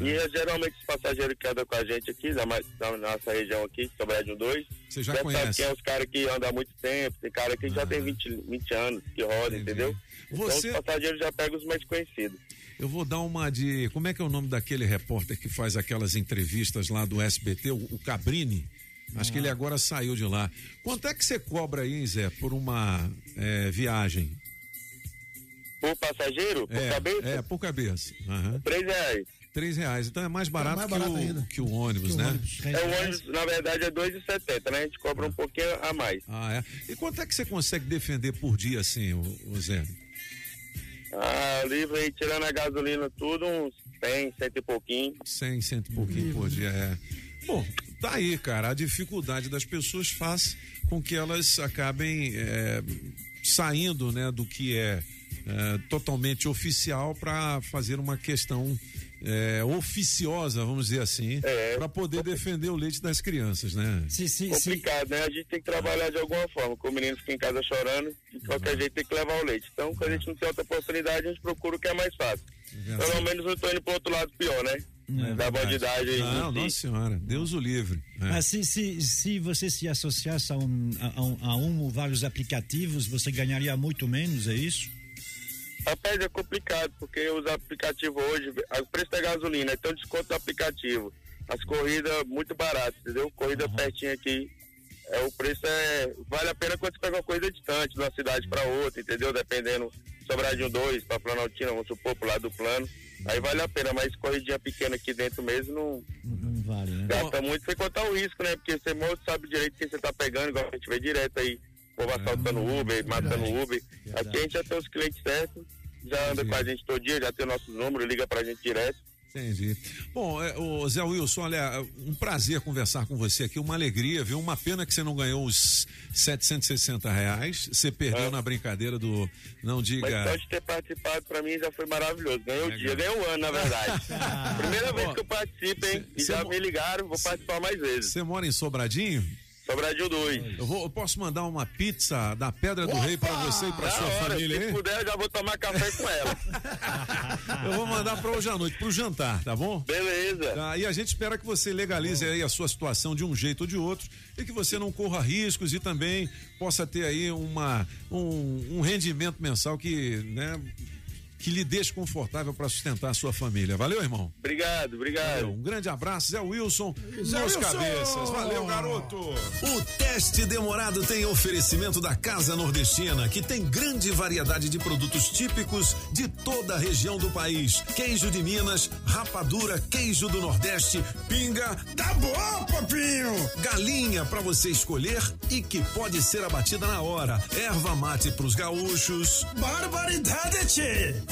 E é, geralmente os passageiros que andam com a gente aqui, da, ma- da nossa região aqui, Sobradinho 2. Você já sabe conhece. que é os caras que andam há muito tempo, tem cara que já tem 20, 20 anos que roda, entendeu? Você- Então os passageiros já pegam os mais conhecidos. Eu vou dar uma de. Como é que é o nome daquele repórter que faz aquelas entrevistas lá do SBT, o, o Cabrini? Acho que ele agora saiu de lá. Quanto é que você cobra aí, Zé, por uma é, viagem? Por passageiro, por é, cabeça, É, por cabeça. Aham. três reais. Três reais. Então é mais barato, mais que, barato o, ainda. que o ônibus, né? É, o ônibus, na verdade, é 2,70, né? A gente cobra um pouquinho a mais. Ah, é. E quanto é que você consegue defender por dia, assim, o, o Zé? Ah, livre aí, tirando a gasolina, tudo, uns 100, cento e pouquinho. 100, cento e pouquinho por dia, é. Bom, tá aí, cara. A dificuldade das pessoas faz com que elas acabem é, saindo, né, do que é, é, totalmente oficial para fazer uma questão é, oficiosa, vamos dizer assim, para poder defender o leite das crianças, né? Complicado, né? A gente tem que trabalhar de alguma forma. Com o menino fica em casa chorando, de qualquer jeito tem que levar o leite. Então, quando a gente não tem outra oportunidade, a gente procura o que é mais fácil. Pelo menos não tô indo pro outro lado pior, né? É da bandidagem aí. Não, nossa senhora, Deus o livre. É. Mas se, se, se você se associasse a um, a, um- a um ou vários aplicativos, você ganharia muito menos, é isso? Rapaz, é complicado, porque os aplicativos hoje, o preço da gasolina, então desconto do aplicativo. As corridas muito baratas, entendeu? Corrida pertinho aqui. É, o preço é. Vale a pena quando você pega uma coisa distante, de uma cidade para outra, entendeu? Dependendo, Sobradinho 2 para Planaltina, vamos supor, pro lado do plano. Aí vale a pena, mas corridinha pequena aqui dentro mesmo não Não vale, né? gasta muito sem contar o risco, né? Porque você mal sabe direito quem você tá pegando, igual a gente vê direto aí, o povo assaltando o Uber, matando o Uber. Aqui a gente já tem os clientes certos, já anda com a gente todo dia, já tem nossos números, liga pra gente direto. Entendi. Bom, é, ô, Zé Wilson, olha, um prazer conversar com você aqui, uma alegria, viu? Uma pena que você não ganhou os 760 reais, você perdeu na brincadeira do Não Mas Diga... só de ter participado, pra mim já foi maravilhoso. Ganhou o dia, ganhou o ano, na verdade. Primeira vez que eu participo, hein? E já me ligaram, vou participar mais vezes. Você mora em Sobradinho? Sobradinho 2. Eu, vou, eu posso mandar uma pizza da Pedra do Rei pra você e pra Da sua hora, família, se puder, eu já vou tomar café com ela. Eu vou mandar pra hoje à noite, pro jantar, tá bom? Beleza. Tá, e a gente espera que você legalize aí a sua situação de um jeito ou de outro e que você não corra riscos e também possa ter aí uma, um, um rendimento mensal que, né, que lhe deixe confortável para sustentar a sua família. Valeu, irmão? Obrigado, obrigado. Valeu, um grande abraço, Zé Wilson, Zé meus Wilson! cabeças. Valeu, garoto. O teste demorado tem oferecimento da Casa Nordestina, que tem grande variedade de produtos típicos de toda a região do país. Queijo de Minas, rapadura, queijo do Nordeste, pinga. Tá bom, papinho! Galinha para você escolher e que pode ser abatida na hora. Erva mate pros gaúchos. Barbaridade, tchê!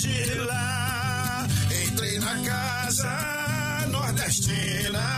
de lá. Entrei na casa nordestina,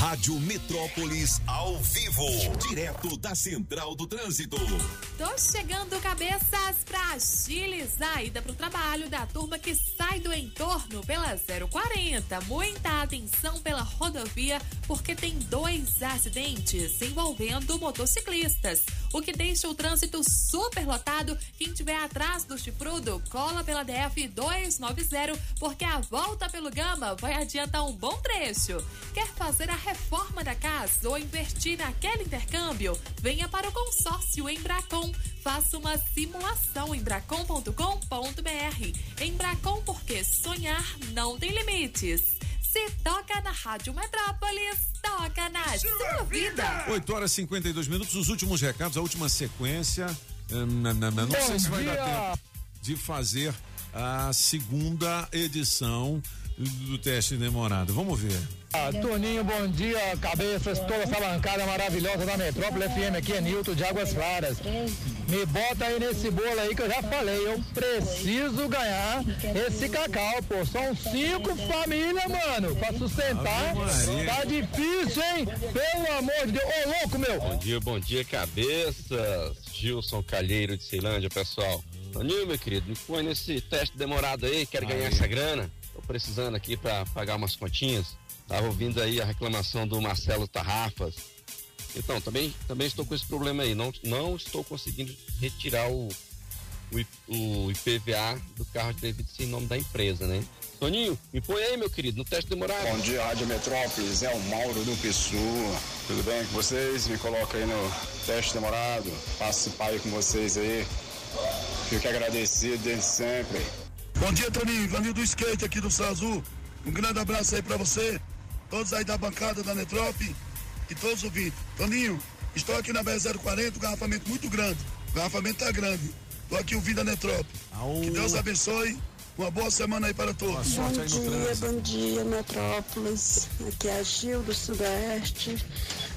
Rádio Metrópolis ao vivo, direto da Central do Trânsito. Tô chegando cabeças pra agilizar a ida pro trabalho da turma que sai do entorno pela 040. Muita atenção pela rodovia, porque tem dois acidentes envolvendo motociclistas, o que deixa o trânsito super lotado. Quem tiver atrás do chifrudo, cola pela DF 290, porque a volta pelo Gama vai adiantar um bom trecho. Quer fazer a reforma da casa ou investir naquele intercâmbio? Venha para o consórcio Embracon. Faça uma simulação em bracon.com.br. Embracon, porque sonhar não tem limites. Se toca na Rádio Metrópolis, toca na sua vida. 8 horas e 52 minutos, os últimos recados, a última sequência. Eh, na- na- Não Bom sei se vai dar dia. tempo de fazer a segunda edição do teste demorado. Vamos ver. Ah, Toninho, bom dia, cabeças, toda essa bancada maravilhosa da Metrópole FM, aqui é Nilton de Águas Claras. Me bota aí nesse bolo aí que eu já falei, eu preciso ganhar esse cacau, pô. São cinco famílias, mano, pra sustentar. Tá difícil, hein? Pelo amor de Deus. Ô, louco, meu. Bom dia, bom dia, cabeças. Gilson Calheiro de Ceilândia, pessoal. Toninho, meu querido, me põe nesse teste demorado aí, quero ganhar essa grana. Tô precisando aqui pra pagar umas continhas. Tava ouvindo aí a reclamação do Marcelo Tarrafas. Então, também, também estou com esse problema aí. Não, não estou conseguindo retirar o, o, o IPVA do carro de débito em nome da empresa, né? Toninho, me põe aí, meu querido, no teste demorado. Bom dia, Rádio Metrópolis, é o Mauro do Pissu. Tudo bem com vocês? Me coloca aí no teste demorado, participar aí com vocês aí. Fico agradecido desde sempre. Bom dia, Toninho. Vanil do skate aqui do Sazu. Um grande abraço aí pra você, todos aí da bancada da Metrópole e todos os ouvintes. Toninho, estou aqui na BR-040, um garrafamento muito grande. O garrafamento tá grande. Estou aqui ouvindo a Metrópole. Que Deus abençoe. Uma boa semana aí para todos. Bom dia, bom dia, Metrópolis. Aqui é a Gil do Sudeste.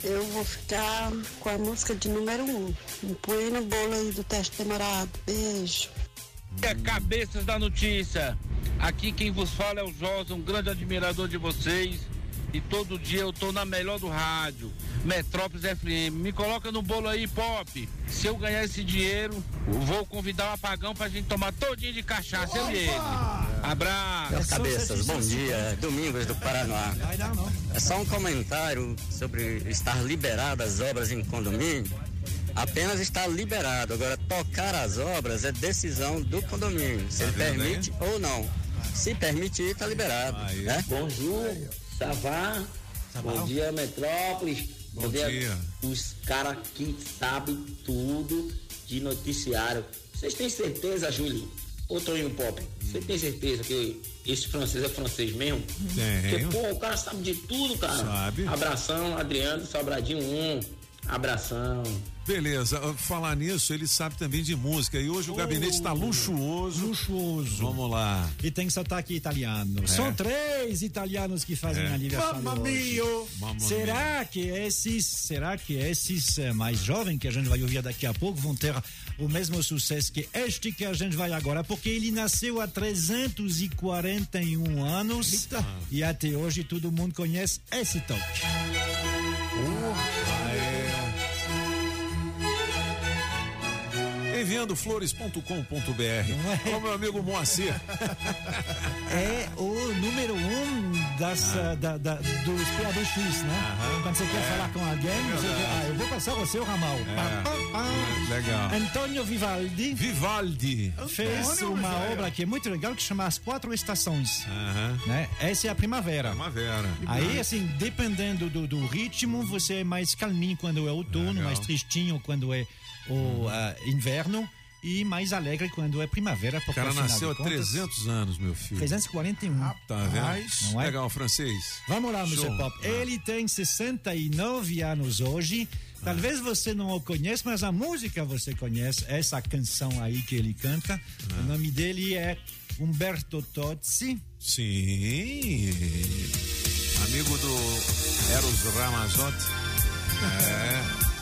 Eu vou ficar com a música de número um. Me põe no bolo aí do teste demorado. Beijo. É cabeças da notícia. Aqui quem vos fala é o Josa, um grande admirador de vocês. E todo dia eu tô na melhor do rádio. Metrópolis FM. Me coloca no bolo aí, Pop. Se eu ganhar esse dinheiro, vou convidar o apagão pra gente tomar todinho de cachaça, eu e ele. Abraço. Meus cabeças, bom dia. Domingos do Paraná. É só um comentário sobre estar liberadas as obras em condomínio. Apenas está liberado. Agora, tocar as obras é decisão do condomínio. Se ele permite ou não. Se permitir, está liberado. Né? Bonjour, Savá. Bom dia, Metrópolis. Bom dia. dia. Os caras que sabem tudo de noticiário. Vocês têm certeza, Júlio? Ô Toninho Pop, você tem certeza que esse francês é francês mesmo? Tenho. Porque, pô, o cara sabe de tudo, cara. Sabe. Abração, Adriano, Sobradinho 1. Abração. Beleza, falar nisso, ele sabe também de música. E hoje o gabinete está luxuoso. Luxuoso. Vamos lá. E tem sotaque italiano. É. São três italianos que fazem É. aniversário Mamma mio. Mamma será que esses, será que esses eh, mais jovens que a gente vai ouvir daqui a pouco vão ter o mesmo sucesso que este que a gente vai agora? Porque ele nasceu há 341 anos e até hoje todo mundo conhece esse toque. Enviando flores.com.br. Olha o meu amigo Moacir. É o número um das, Ah. ah, da, da, dos PABX, né? Quando você quer É. falar com alguém, você diz, ah, eu vou passar você o ramal. Pá, pá, pá. É, Legal. Antônio Vivaldi. Vivaldi. Fez Antônio uma Vivaldi. obra que é muito legal que chama As Quatro Estações. Né? Essa é a primavera. Primavera. Aí, assim, dependendo do, do ritmo, você é mais calminho quando é outono, Legal. mais tristinho quando é o ah, inverno e mais alegre quando é primavera. O Porque, cara afinal nasceu há de contas, 300 anos, meu filho. 341. Tá vendo? Não é? Legal, francês. Vamos lá, Show. Mr. Pop. Ele tem 69 anos hoje. Talvez você não o conheça, mas a música você conhece, essa canção aí que ele canta. O nome dele é Umberto Tozzi. Sim. Amigo do Eros Ramazzotti. É.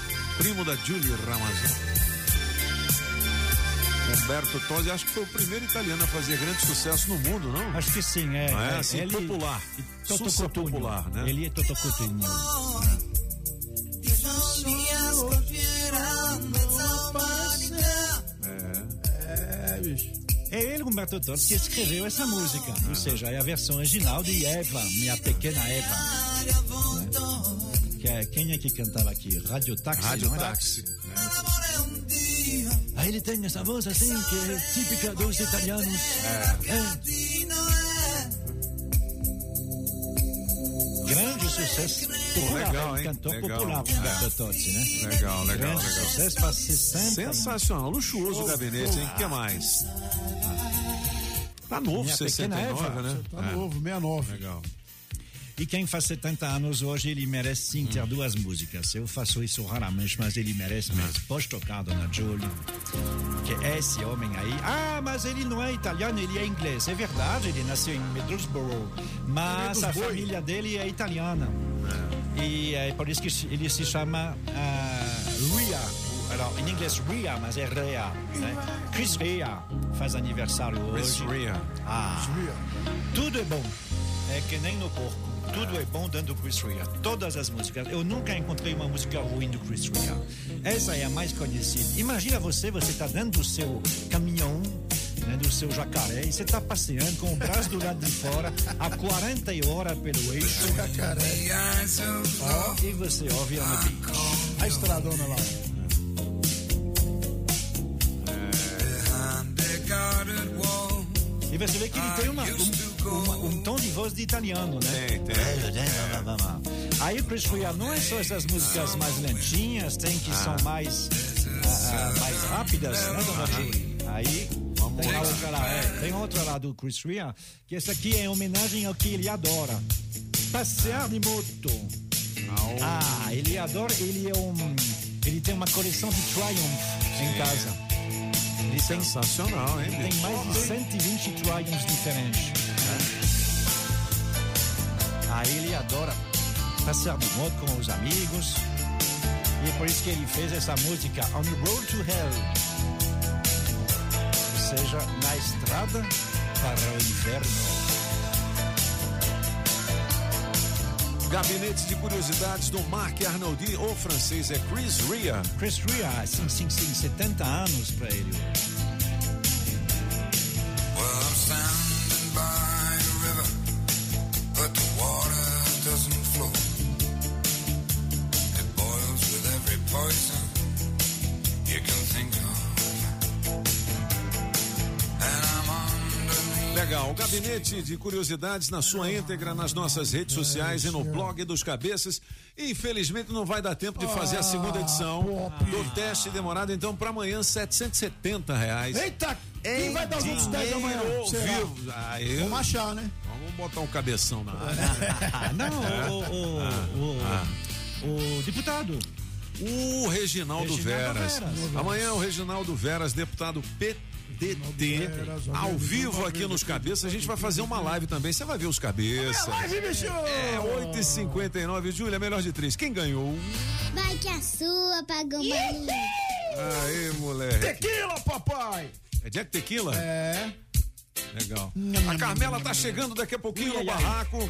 Primo da Julie Ramazzotti. Humberto Tozzi, acho que foi o primeiro italiano a fazer grande sucesso no mundo, não? Acho que sim, é. Não é é, assim, ele- popular. Totocotugno. popular, né? Ele é Totocotugno. É. É ele, Humberto Tozzi, que escreveu essa música. Ou seja, é a versão original de Eva, Minha Pequena Eva. né? Que é, quem é que cantava aqui? Radio Táxi, Rádio não é? Táxi. Aí ele tem essa voz assim, que é típica dos italianos. É. Grande sucesso popular, legal, é hein? cantor Legal. popular, Humberto Tozzi, né? Legal, legal, Grande legal. sucesso, faz 60 Sensacional, luxuoso o gabinete, hein? O que mais? Tá novo, Minha 69, pequena Eva. né? Tá É. novo, 69. Legal. E quem faz 70 anos hoje, ele merece sim ter duas músicas. Eu faço isso raramente, mas ele merece mesmo. Pode tocar, Dona Julie. Que esse homem aí. Ah, mas ele não é italiano, ele é inglês. É verdade, ele nasceu em Middlesbrough. Mas a família dele é italiana. E é por isso que ele se chama ah, Ria. Alors, em inglês, Ria, mas é Rea. Né? Chris Ria faz aniversário Chris hoje. Ria. Ah, tudo é bom. É que nem no porco. Tudo é bom dentro do Chris Ria. Todas as músicas. Eu nunca encontrei uma música ruim do Chris Ria. Essa é a mais conhecida. Imagina você, você está dentro do seu caminhão, né, do seu jacaré, e você está passeando com o braço do lado de fora a 40 horas pelo eixo. Ó, e você ouve beach. A estradona lá. E você vê que ele tem uma, um, uma- um tom de voz de italiano, né? Tem, tem. Aí o Chris Ria não é só essas músicas mais lentinhas, tem que são mais, ah, ah, mais rápidas, né, dona Julie? Aí tem outra lá, é, tem outra lá do Chris Ria, que essa aqui é em homenagem ao que ele adora. Passear de moto. Ah, ele adora, ele é um. Ele tem uma coleção de Triumph em casa. Ele tem, Sensacional, hein, Tem mais de 120 Triumphs diferentes. Aí ele adora passear de moto com os amigos. E é por isso que ele fez essa música On the Road to Hell. Ou seja, na estrada para o inferno. Gabinete de curiosidades do Mark Arnoldi, o francês é Chris Ria. Chris Ria, sim, sim, sim, 70 anos para ele. O Gabinete de Curiosidades na sua íntegra nas nossas redes sociais e no blog dos Cabeças. Infelizmente não vai dar tempo de fazer a segunda edição do teste demorado, então para amanhã 770 reais. Eita! Quem Em vai dar os outros 10 da manhã? dinheiro ao Será? vivo. Ah, eu- Vamos achar, né? Vamos botar um cabeção na área. Não, o, o, Ah, o, ah. o deputado. O Reginaldo, Reginaldo Veras. Veras. Amanhã o Reginaldo Veras, deputado PDT, ao vivo aqui nos Cabeças. A gente vai fazer uma live também. Você vai ver os Cabeças. live, bicho! É, 8h59. Júlia, melhor de três. Quem ganhou? Vai que a sua pagou Aê, moleque. Tequila, papai! É Jack Tequila? É. Legal. A Carmela tá chegando daqui a pouquinho no barraco.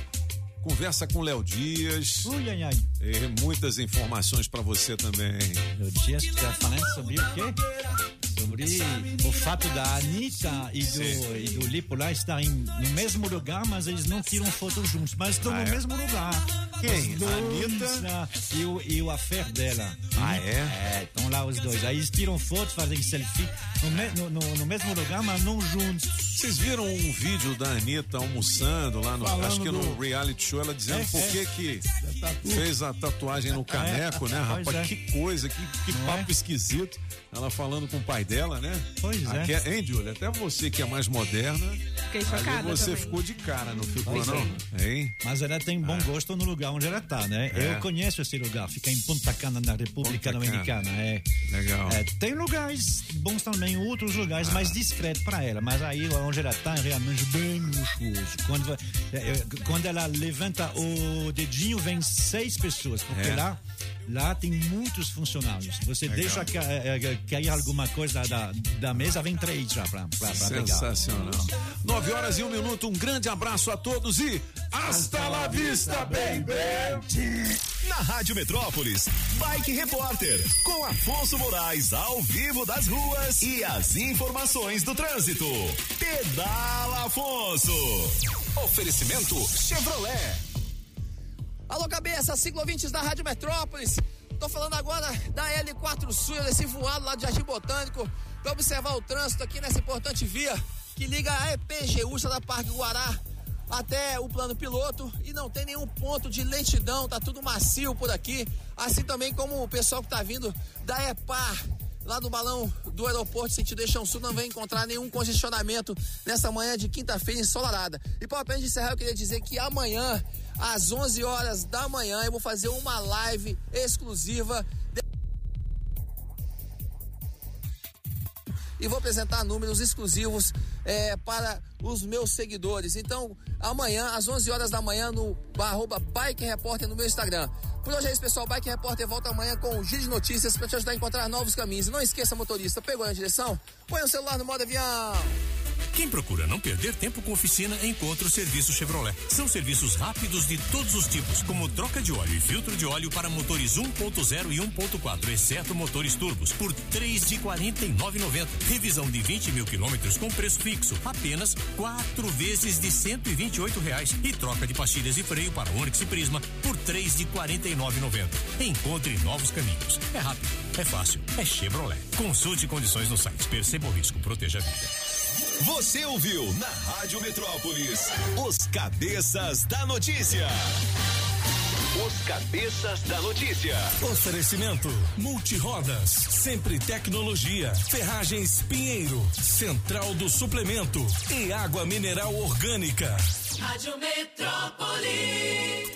Conversa com Léo Dias. Ui, ai, ai. E muitas informações pra você também. Léo Dias está falando sobre o quê? Sobre o fato da Anitta e do, e do Lipo lá estarem no mesmo lugar, mas eles não tiram foto juntos, mas estão Ah, no é? mesmo lugar. Quem? Dois, A Anitta? ah, E o, e o affair dela. Ah, é? É, estão lá os dois. Aí eles tiram foto, fazem selfie no, me- no- no- no mesmo lugar, mas não juntos. Vocês viram um vídeo da Anitta almoçando lá no. Falando acho que no do- reality show, ela dizendo É, por é. que que fez a tatuagem no caneco, né, rapaz? É. Que coisa, que, que papo esquisito. Ela falando com o pai dela, né? Pois é. Aqui Hein, Júlia? Até você que é mais moderna. Fiquei chocada você também. ficou de cara, não ficou, Pois não? Hein? Mas ela tem bom gosto no lugar onde ela está, né? É. Eu conheço esse lugar, fica em Punta Cana, na República Punta Cana. Dominicana. É. Legal. É, tem lugares bons também, outros lugares mais discretos para ela, mas aí onde ela está é realmente bem luxuoso. Quando, é, é, quando ela levanta o dedinho, vem seis pessoas, porque É. lá, lá tem muitos funcionários. Você Legal. deixa ca- é, é, cair alguma coisa da, da mesa, vem três já para pegar. Sensacional. Nove horas e um minuto, um grande abraço a todos e hasta la vista, baby! Na Rádio Metrópolis, Bike Repórter, com Afonso Moraes ao vivo das ruas e as informações do trânsito. Pedala Afonso. Oferecimento Chevrolet. Alô, cabeça, ciclovintes da Rádio Metrópolis. Tô falando agora da L4 Sul, desse voado lá de Jardim Botânico, para observar o trânsito aqui nessa importante via que liga a EPGU da Parque Guará até o plano piloto e não tem nenhum ponto de lentidão, tá tudo macio por aqui, assim também como o pessoal que tá vindo da EPAR lá do balão do aeroporto sentido Eixão Sul não vai encontrar nenhum congestionamento nessa manhã de quinta-feira ensolarada. E para apenas encerrar, eu queria dizer que amanhã, às 11 horas da manhã, eu vou fazer uma live exclusiva de- e vou apresentar números exclusivos é, para os meus seguidores. Então, amanhã, às 11 horas da manhã, no arroba Bike Repórter no meu Instagram. Por hoje é isso, pessoal. Bike Repórter volta amanhã com o giro de notícias para te ajudar a encontrar novos caminhos. E não esqueça, motorista, pegou na direção? Põe o celular no modo avião. Quem procura não perder tempo com oficina, encontra o serviço Chevrolet. São serviços rápidos de todos os tipos, como troca de óleo e filtro de óleo para motores 1.0 e 1.4, exceto motores turbos, por três de R$ 49,90. Revisão de 20 mil quilômetros com preço fixo, apenas quatro vezes de 128 reais. E troca de pastilhas e freio para Onix e Prisma por três de R$ 49,90. Encontre novos caminhos. É rápido, é fácil, é Chevrolet. Consulte condições no site. Perceba o risco, proteja a vida. Você ouviu na Rádio Metrópolis os cabeças da notícia. Os cabeças da notícia. Oferecimento Multirodas, sempre tecnologia, Ferragens Pinheiro, Central do Suplemento e Água Mineral Orgânica. Rádio Metrópolis.